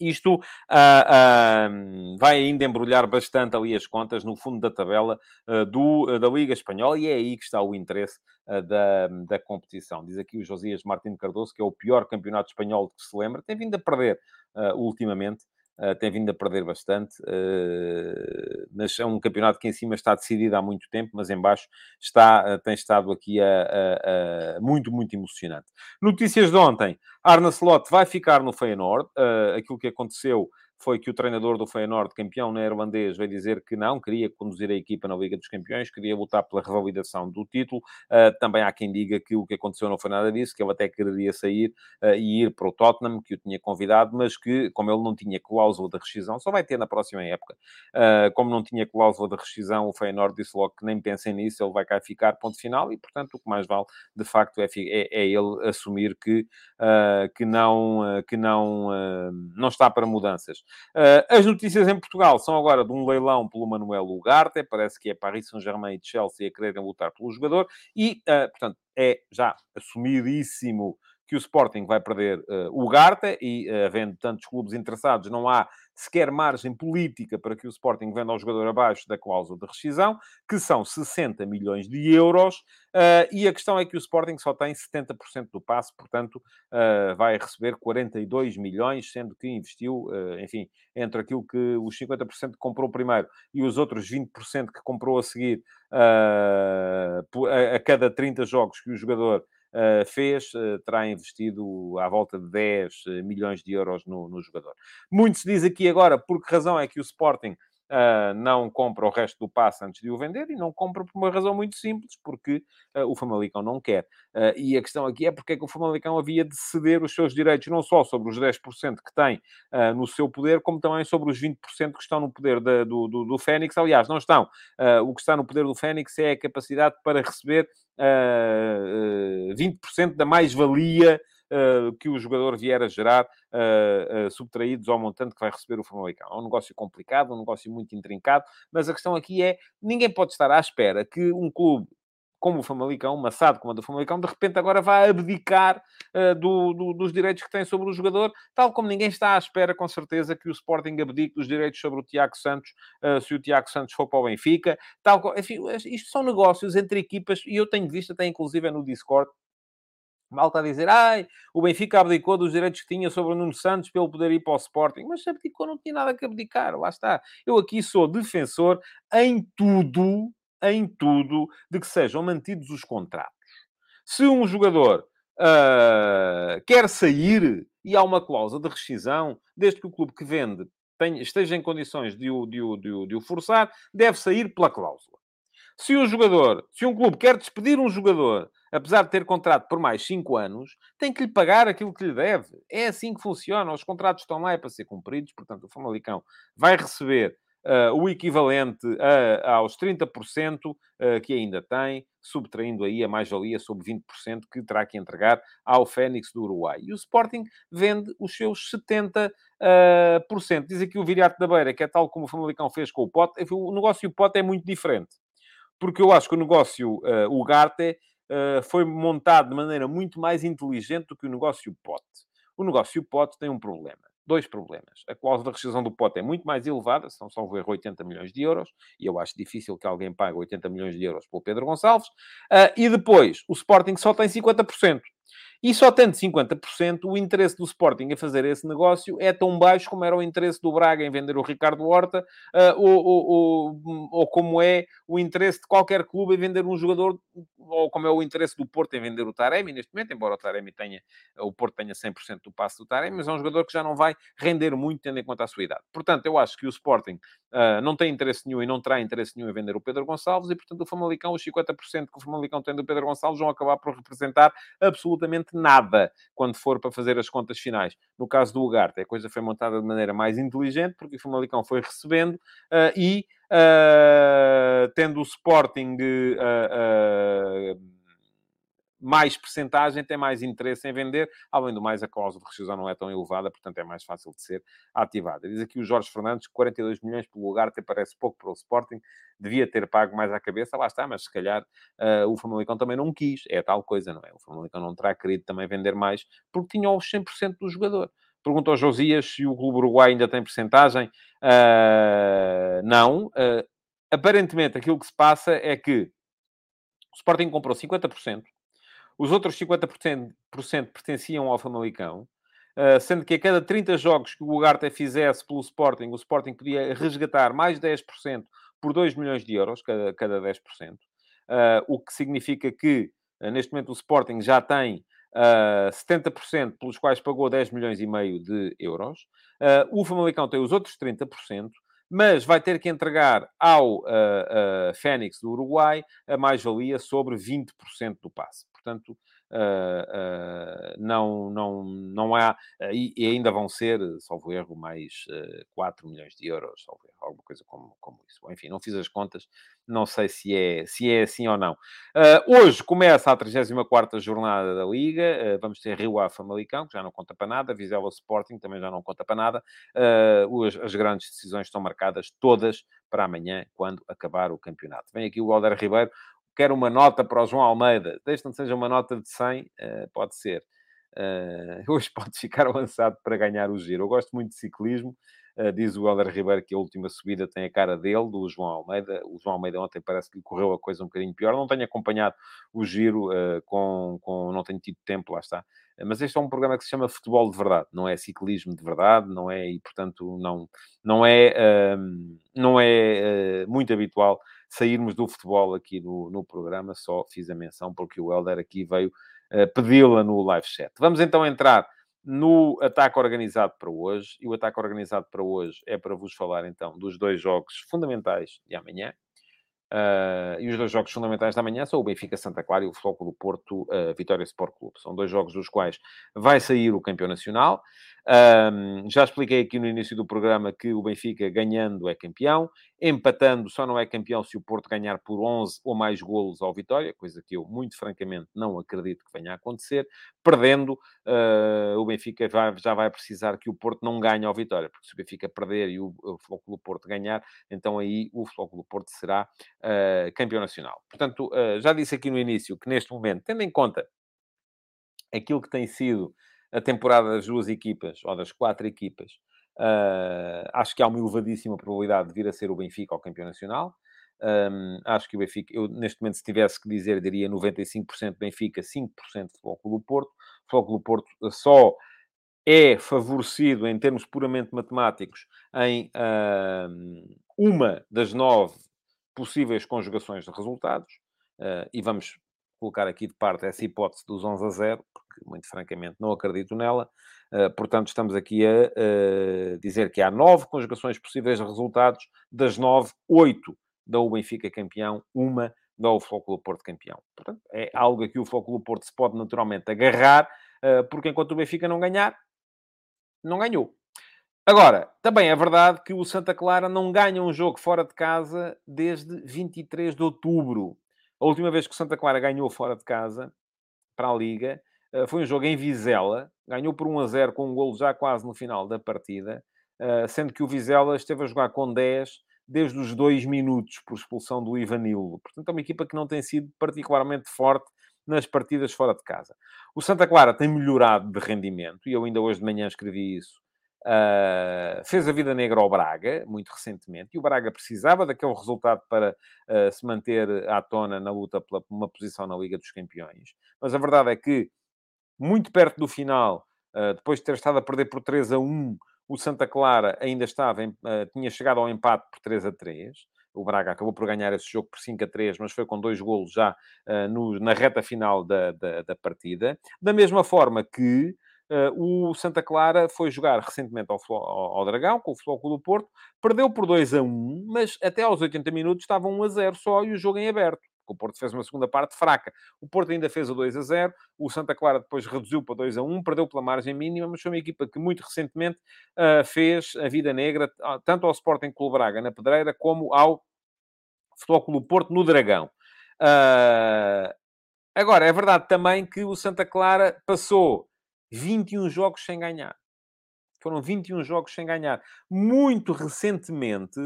isto uh, uh, vai ainda embrulhar bastante ali as contas no fundo da tabela uh, do, da Liga Espanhola e é aí que está o interesse da, da competição. Diz aqui o Josias Martins Cardoso que é o pior campeonato espanhol que se lembra, tem vindo a perder ultimamente. Uh, tem vindo a perder bastante, uh, mas é um campeonato que em cima está decidido há muito tempo, mas em baixo está, uh, tem estado aqui a, a, a, muito, muito emocionante. Notícias de ontem, Arne Slot vai ficar no Feyenoord, aquilo que aconteceu foi que o treinador do Feyenoord, campeão neerlandês, veio dizer que não, queria conduzir a equipa na Liga dos Campeões, queria lutar pela revalidação do título. Uh, também há quem diga que o que aconteceu não foi nada disso, que ele até quereria sair uh, e ir para o Tottenham, que o tinha convidado, mas que, como ele não tinha cláusula de rescisão, só vai ter na próxima época. Uh, como não tinha cláusula de rescisão, o Feyenoord disse logo que nem pensem nisso, ele vai cá ficar, ponto final, e portanto o que mais vale, de facto, é, é, é ele assumir que, que não, que não, não está para mudanças. Uh, as notícias em Portugal são agora de um leilão pelo Manuel Ugarte, parece que é Paris Saint-Germain e Chelsea a quererem lutar pelo jogador, e, uh, portanto, é já assumidíssimo que o Sporting vai perder uh, o Ugarte, e havendo tantos clubes interessados, não há sequer margem política para que o Sporting venda ao jogador abaixo da cláusula de rescisão, que são 60 milhões de euros, uh, e a questão é que o Sporting só tem 70% do passe, portanto, vai receber 42 milhões, sendo que investiu, enfim, entre aquilo que os 50% que comprou primeiro e os outros 20% que comprou a seguir a, cada 30 jogos que o jogador fez, uh, terá investido à volta de 10 eh, milhões de euros no, no jogador. Muito se diz aqui agora por que razão é que o Sporting Uh, não compra o resto do passe antes de o vender e não compra por uma razão muito simples, porque uh, o Famalicão não quer. Uh, e a questão aqui é porque é que o Famalicão havia de ceder os seus direitos não só sobre os 10% que tem no seu poder, como também sobre os 20% que estão no poder da, do, do, do Fênix. Aliás, não estão. o que está no poder do Fênix é a capacidade para receber uh, 20% da mais-valia que o jogador vier a gerar, uh, uh, subtraídos ao montante que vai receber o Famalicão. É um negócio complicado, um negócio muito intrincado, mas a questão aqui é, ninguém pode estar à espera que um clube como o Famalicão, maçado como a do Famalicão, de repente agora vai abdicar uh, do, do, dos direitos que tem sobre o jogador, tal como ninguém está à espera, com certeza, que o Sporting abdique dos direitos sobre o Tiago Santos, uh, se o Tiago Santos for para o Benfica, tal enfim, isto são negócios entre equipas, e eu tenho visto até inclusive no Discord, Malta a dizer, ai, o Benfica abdicou dos direitos que tinha sobre o Nuno Santos pelo poder ir para o Sporting. Mas se abdicou, não tinha nada que abdicar. Lá está. Eu aqui sou defensor em tudo, em tudo, de que sejam mantidos os contratos. Se um jogador uh, quer sair, e há uma cláusula de rescisão, desde que o clube que vende tenha, esteja em condições de o, de, o, de, o, de o forçar, deve sair pela cláusula. Se o jogador, se um clube quer despedir um jogador, apesar de ter contrato por mais 5 anos, tem que lhe pagar aquilo que lhe deve. É assim que funciona. Os contratos estão lá é para ser cumpridos. Portanto, o Famalicão vai receber uh, o equivalente a, aos 30% uh, que ainda tem, subtraindo aí a mais-valia sobre 20% que terá que entregar ao Fênix do Uruguai. E o Sporting vende os seus 70%. Uh, por cento. Diz aqui o Viriato da Beira, que é tal como o Famalicão fez com o Pote. O negócio Pote é muito diferente. Porque eu acho que o negócio uh, Ugarte uh, foi montado de maneira muito mais inteligente do que o negócio Pote. O negócio Pote tem um problema dois problemas. A cláusula de rescisão do pote é muito mais elevada, são só ver 80 milhões de euros, e eu acho difícil que alguém pague 80 milhões de euros pelo Pedro Gonçalves. Uh, e depois, o Sporting só tem 50%. E só tendo 50%, o interesse do Sporting em fazer esse negócio é tão baixo como era o interesse do Braga em vender o Ricardo Horta, uh, ou, ou, ou, ou, como é o interesse de qualquer clube em vender um jogador, ou como é o interesse do Porto em vender o Taremi neste momento, embora o Taremi tenha, o Porto tenha 100% do passe do Taremi, mas é um jogador que já não vai render muito, tendo em conta a sua idade. Portanto, eu acho que o Sporting uh, não tem interesse nenhum e não terá interesse nenhum em vender o Pedro Gonçalves, e portanto o Famalicão, os 50% que o Famalicão tem do Pedro Gonçalves vão acabar por representar absolutamente nada quando for para fazer as contas finais. No caso do Ugarte, a coisa foi montada de maneira mais inteligente, porque o Famalicão foi recebendo uh, e uh, tendo o Sporting uh, mais percentagem, tem mais interesse em vender. Além do mais, a cláusula de rescisão não é tão elevada, portanto é mais fácil de ser ativada. Diz aqui o Jorge Fernandes que 42 milhões pelo lugar até parece pouco para o Sporting, devia ter pago mais à cabeça, lá está, mas se calhar uh, o Famalicão também não quis, é tal coisa, não é? O Famalicão não terá querido também vender mais, porque tinha os 100% do jogador. Pergunta ao Josias se o Clube Uruguai ainda tem percentagem. Uh, não. Uh, aparentemente, aquilo que se passa é que o Sporting comprou 50%, os outros 50% pertenciam ao Famalicão, uh, sendo que a cada 30 jogos que o Ugarte fizesse pelo Sporting, o Sporting podia resgatar mais 10% por 2 milhões de euros, cada, cada 10%, uh, o que significa que, uh, neste momento, o Sporting já tem uh, 70% pelos quais pagou 10 milhões e meio de euros. O Famalicão tem os outros 30%, mas vai ter que entregar ao Fênix do Uruguai a mais-valia sobre 20% do passe. Portanto, uh, não, não, não há, e, e, ainda vão ser, salvo erro, mais uh, 4 milhões de euros, salvo erro, alguma coisa como, como isso. Enfim, não fiz as contas, não sei se é, se é assim ou não. hoje começa a 34 jornada da Liga, vamos ter Rio Ave Famalicão, que já não conta para nada, Vizela Sporting também já não conta para nada. As, as grandes decisões estão marcadas todas para amanhã, quando acabar o campeonato. Vem aqui o Alder Ribeiro quer uma nota para o João Almeida, desde que seja uma nota de 100, uh, eh, pode ser. Uh, hoje pode ficar avançado para ganhar o giro. Eu gosto muito de ciclismo. Uh, diz o Helder Ribeiro que a última subida tem a cara dele, do João Almeida. O João Almeida ontem parece que lhe correu a coisa um bocadinho pior. Não tenho acompanhado o giro, com, com, não tenho tido tempo, lá está. Mas este é um programa que se chama Futebol de Verdade, não é ciclismo de verdade, não é, e portanto não, não é, uh, não é muito habitual sairmos do futebol aqui no, no programa, só fiz a menção porque o Helder aqui veio uh, pedi-la no live chat. Vamos então entrar no ataque organizado para hoje, e o ataque organizado para hoje é para vos falar então dos dois jogos fundamentais de amanhã. Uh, e os dois jogos fundamentais da manhã são o Benfica Santa Clara e o Futebol do Porto uh, Vitória Sport Clube. São dois jogos dos quais vai sair o campeão nacional. Um, já expliquei aqui no início do programa que o Benfica ganhando é campeão, empatando só não é campeão se o Porto ganhar por 11 ou mais golos ao Vitória, coisa que eu, muito francamente, não acredito que venha a acontecer. Perdendo, uh, o Benfica já vai precisar que o Porto não ganhe ao Vitória, porque se o Benfica perder e o, o Futebol Porto ganhar, então aí o Futebol Porto será uh, campeão nacional. Portanto, uh, já disse aqui no início que neste momento, tendo em conta aquilo que tem sido a temporada das duas equipas, ou das quatro equipas, uh, acho que há uma elevadíssima probabilidade de vir a ser o Benfica ao campeão nacional. Um, acho que o Benfica, eu neste momento, se tivesse que dizer, diria 95% Benfica, 5% Futebol do Porto. O do Porto só é favorecido em termos puramente matemáticos em uma das nove possíveis conjugações de resultados. Uh, e vamos colocar aqui de parte essa hipótese dos 11 a 0, porque muito francamente não acredito nela. portanto, estamos aqui a, a dizer que há nove conjugações possíveis de resultados, das nove, oito dão o Benfica campeão, uma dá o Flóculo Porto campeão. Portanto, é algo a que o Flóculo Porto se pode naturalmente agarrar, porque enquanto o Benfica não ganhar, não ganhou. Agora, também é verdade que o Santa Clara não ganha um jogo fora de casa desde 23 de outubro. A última vez que o Santa Clara ganhou fora de casa para a Liga foi um jogo em Vizela, ganhou por 1 a 0 com um golo já quase no final da partida, eh, sendo que o Vizela esteve a jogar com 10 desde os dois minutos por expulsão do Ivanildo. Portanto, é uma equipa que não tem sido particularmente forte nas partidas fora de casa. O Santa Clara tem melhorado de rendimento, e eu ainda hoje de manhã escrevi isso, Uh, fez a vida negra ao Braga, muito recentemente, e o Braga precisava daquele resultado para uh, se manter à tona na luta pela uma posição na Liga dos Campeões. Mas a verdade é que, muito perto do final, uh, depois de ter estado a perder por 3 a 1, o Santa Clara ainda estava, em, tinha chegado ao empate por 3 a 3. O Braga acabou por ganhar esse jogo por 5 a 3, mas foi com dois golos já no, na reta final da, da, da partida. Da mesma forma que o Santa Clara foi jogar recentemente ao, ao, ao Dragão, com o Futebol do Porto, perdeu por 2 a 1, mas até aos 80 minutos estava 1 a 0 só e o jogo em aberto. O Porto fez uma segunda parte fraca. O Porto ainda fez o 2 a 0. O Santa Clara depois reduziu para 2 a 1, perdeu pela margem mínima, mas foi uma equipa que muito recentemente uh, fez a vida negra, tanto ao Sporting Clube Braga na Pedreira, como ao Futebol Clube Porto no Dragão. Uh, agora, é verdade também que o Santa Clara passou 21 jogos sem ganhar. Foram 21 jogos sem ganhar. Muito recentemente,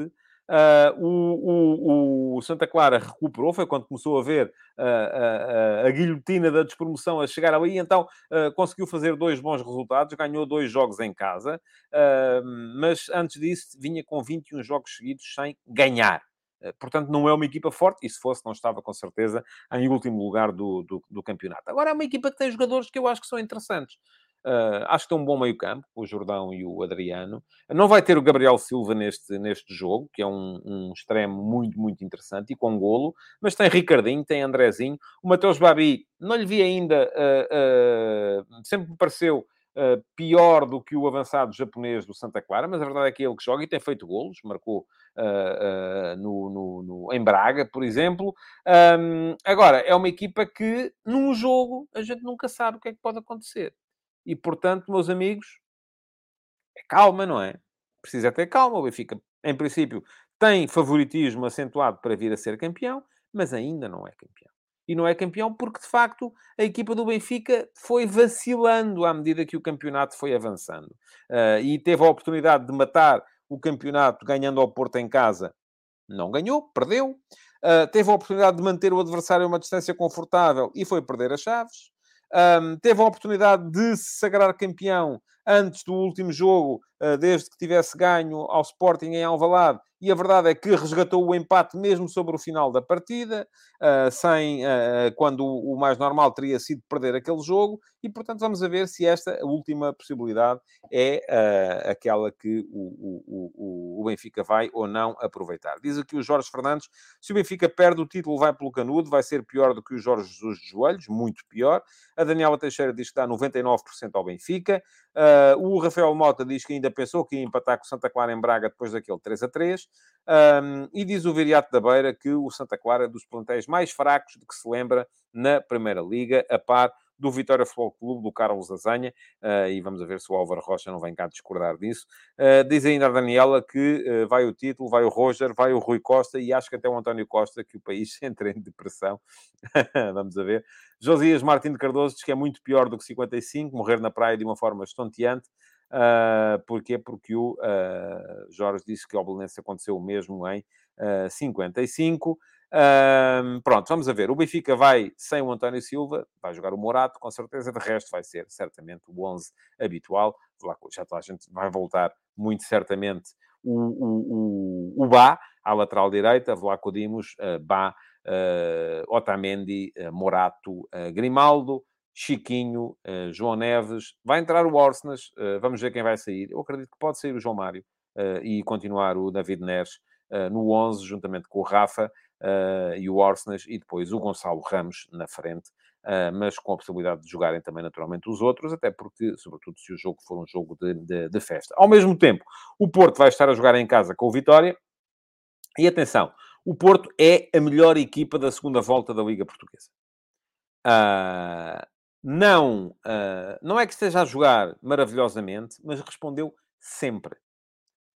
uh, o, o, o, Santa Clara recuperou, foi quando começou a ver uh, a guilhotina da despromoção a chegar ali, então conseguiu fazer dois bons resultados, ganhou dois jogos em casa, mas antes disso vinha com 21 jogos seguidos sem ganhar. Portanto, não é uma equipa forte, e se fosse, não estava com certeza em último lugar do, do, do campeonato. Agora, é uma equipa que tem jogadores que eu acho que são interessantes. Uh, acho que tem um bom meio-campo, o Jordão e o Adriano. Não vai ter o Gabriel Silva neste, neste jogo, que é um, um extremo muito, muito interessante e com golo, mas tem Ricardinho, tem Andrezinho. O Mateus Babi, não lhe vi ainda, uh, uh, sempre me pareceu Uh, pior do que o avançado japonês do Santa Clara, mas a verdade é que é ele que joga e tem feito golos, marcou uh, uh, no, no, no, em Braga, por exemplo. Um, agora, é uma equipa que, num jogo, a gente nunca sabe o que é que pode acontecer. E, portanto, meus amigos, é calma, não é? Precisa ter calma. O Benfica, em princípio, tem favoritismo acentuado para vir a ser campeão, mas ainda não é campeão. E não é campeão porque, de facto, a equipa do Benfica foi vacilando à medida que o campeonato foi avançando. Uh, e teve a oportunidade de matar o campeonato ganhando ao Porto em casa. Não ganhou, perdeu. Uh, teve a oportunidade de manter o adversário a uma distância confortável e foi perder as chaves. Um, teve a oportunidade de se sagrar campeão antes do último jogo, uh, desde que tivesse ganho ao Sporting em Alvalade, e a verdade é que resgatou o empate mesmo sobre o final da partida, uh, sem, uh, quando o mais normal teria sido perder aquele jogo, e portanto vamos a ver se esta última possibilidade é aquela que o, o, o, Benfica vai ou não aproveitar. Diz aqui o Jorge Fernandes, se o Benfica perde o título vai pelo canudo, vai ser pior do que o Jorge Jesus de joelhos, muito pior. A Daniela Teixeira diz que dá 99% ao Benfica. o Rafael Mota diz que ainda pensou que ia empatar com o Santa Clara em Braga depois daquele 3 a 3. Um, e diz o Viriato da Beira que o Santa Clara é dos plantéis mais fracos de que se lembra na Primeira Liga, a par do Vitória Futebol Clube, do Carlos Azanha, uh, e vamos ver se o Álvaro Rocha não vem cá discordar disso. Uh, diz ainda a Daniela que uh, vai o título, vai o Roger, vai o Rui Costa e acho que até o António Costa, que o país entra em depressão. vamos ver. Josias Martins de Cardoso diz que é muito pior do que 55, morrer na praia de uma forma estonteante. Uh, porquê? Porque o uh, Jorge disse que ao Belenense aconteceu o mesmo em uh, 55. Uh, pronto, vamos a ver. O Benfica vai sem o António Silva, vai jogar o Morato, com certeza. De resto, vai ser certamente o 11 habitual. Já toda a gente vai voltar, muito certamente, o, o, o, o Bá à lateral direita, Vlaco Dimos, uh, Bá, uh, Otamendi, uh, Morato, Grimaldo. Chiquinho, uh, João Neves, vai entrar o Orsnas, uh, vamos ver quem vai sair. Eu acredito que pode sair o João Mário uh, e continuar o David Neres no 11, juntamente com o Rafa. e o Orsnes, e depois o Gonçalo Ramos na frente, uh, mas com a possibilidade de jogarem também naturalmente os outros, até porque, sobretudo, se o jogo for um jogo de, de, de festa. Ao mesmo tempo, o Porto vai estar a jogar em casa com o Vitória, e atenção, o Porto é a melhor equipa da segunda volta da Liga Portuguesa. Uh, não, uh, não é que esteja a jogar maravilhosamente, mas respondeu sempre.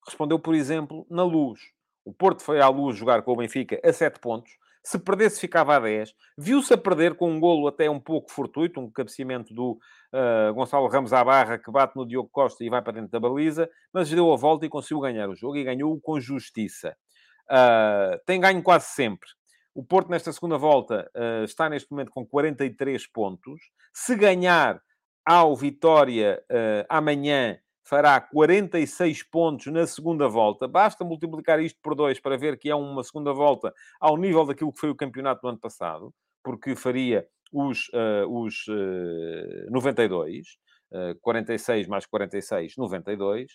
Respondeu, por exemplo, na luz. O Porto foi à luz jogar com o Benfica a 7 pontos. Se perdesse, ficava a 10. Viu-se a perder com um golo até um pouco fortuito, um cabeceamento do uh, Gonçalo Ramos à barra, que bate no Diogo Costa e vai para dentro da baliza, mas deu a volta e conseguiu ganhar o jogo e ganhou com justiça. Uh, tem ganho quase sempre. O Porto, nesta segunda volta, uh, está neste momento com 43 pontos. Se ganhar ao Vitória uh, amanhã, fará 46 pontos na segunda volta. Basta multiplicar isto por dois para ver que é uma segunda volta ao nível daquilo que foi o campeonato do ano passado, porque faria os, uh, os uh, 92, uh, 46 mais 46, 92.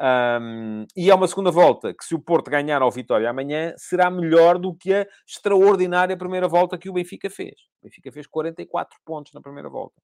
Um, e é uma segunda volta que, se o Porto ganhar ao Vitória amanhã, será melhor do que a extraordinária primeira volta que o Benfica fez. O Benfica fez 44 pontos na primeira volta.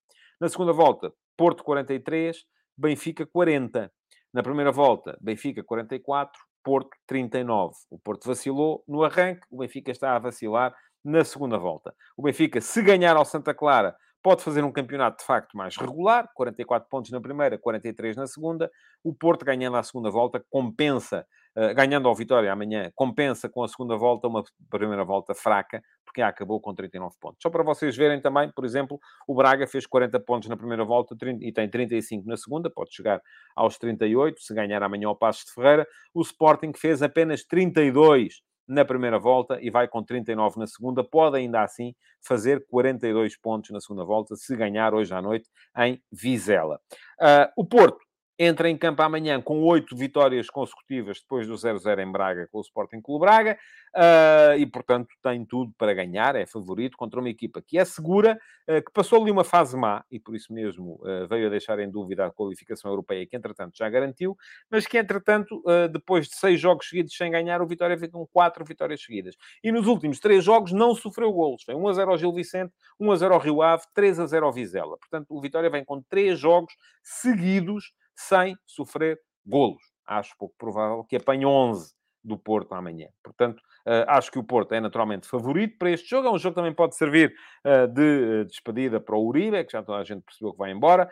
Na segunda volta, Porto 43, Benfica 40. Na primeira volta, Benfica 44, Porto 39. O Porto vacilou no arranque, o Benfica está a vacilar na segunda volta. O Benfica, se ganhar ao Santa Clara, pode fazer um campeonato de facto mais regular, 44 pontos na primeira, 43 na segunda. O Porto, ganhando a segunda volta, compensa eh, ganhando ao Vitória amanhã, compensa com a segunda volta uma primeira volta fraca, porque acabou com 39 pontos. Só para vocês verem também, por exemplo, o Braga fez 40 pontos na primeira volta e tem 35 na segunda, pode chegar aos 38, se ganhar amanhã ao Passos de Ferreira. O Sporting fez apenas 32 na primeira volta e vai com 39 na segunda. Pode ainda assim fazer 42 pontos na segunda volta se ganhar hoje à noite em Vizela. Uh, o Porto entra em campo amanhã com oito vitórias consecutivas depois do 0-0 em Braga com o Sporting Clube Braga uh, e, portanto, tem tudo para ganhar, é favorito contra uma equipa que é segura, uh, que passou ali uma fase má e por isso mesmo uh, veio a deixar em dúvida a qualificação europeia que, entretanto, já garantiu, mas que, entretanto, depois de seis jogos seguidos sem ganhar, o Vitória veio com quatro vitórias seguidas. E nos últimos três jogos não sofreu golos. Foi 1-0 ao Gil Vicente, 1-0 ao Rio Ave, 3-0 ao Vizela. Portanto, o Vitória vem com três jogos seguidos sem sofrer golos. Acho pouco provável que apanhe 11 do Porto amanhã. Portanto, uh, acho que o Porto é naturalmente favorito para este jogo. É um jogo que também pode servir uh, de uh, despedida para o Uribe, que já toda a gente percebeu que vai embora.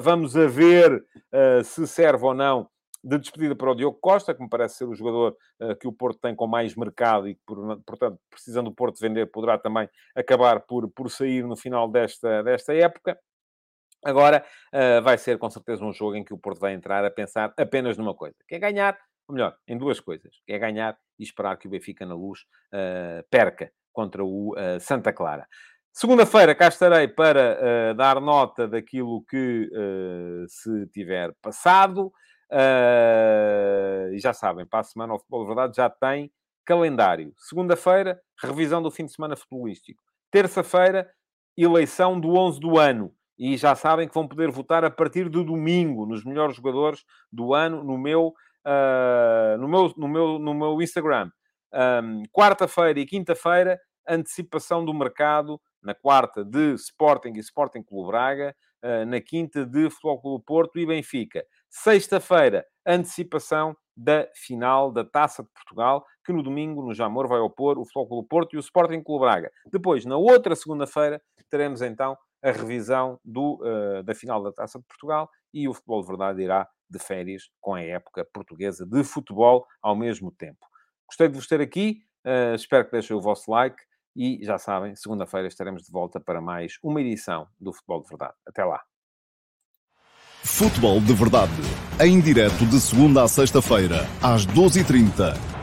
vamos a ver se serve ou não de despedida para o Diogo Costa, que me parece ser o jogador que o Porto tem com mais mercado e que, por, portanto, precisando do Porto vender, poderá também acabar por, por sair no final desta, desta época. Agora uh, vai ser com certeza um jogo em que o Porto vai entrar a pensar apenas numa coisa, que é ganhar, ou melhor, em duas coisas, que é ganhar e esperar que o Benfica na luz uh, perca contra o uh, Santa Clara. Segunda-feira cá estarei para dar nota daquilo que se tiver passado. e já sabem, para a semana o Futebol de Verdade já tem calendário. Segunda-feira, revisão do fim de semana futebolístico. Terça-feira, eleição do 11 do ano e já sabem que vão poder votar a partir de domingo nos melhores jogadores do ano no meu, uh, no meu, no meu, no meu Instagram. Um, Quarta-feira e quinta-feira, antecipação do mercado. Na quarta, de Sporting e Sporting Clube Braga. Uh, na quinta, de Futebol Clube Porto e Benfica. Sexta-feira, antecipação da final da Taça de Portugal, que no domingo, no Jamor, vai opor o Futebol Clube Porto e o Sporting Clube Braga. Depois, na outra segunda-feira, teremos então a revisão do, uh, da final da Taça de Portugal e o Futebol de Verdade irá de férias com a época portuguesa de futebol ao mesmo tempo. Gostei de vos ter aqui, uh, espero que deixem o vosso like e já sabem, segunda-feira estaremos de volta para mais uma edição do Futebol de Verdade. Até lá. Futebol de Verdade, em direto de segunda a sexta-feira, às 12h30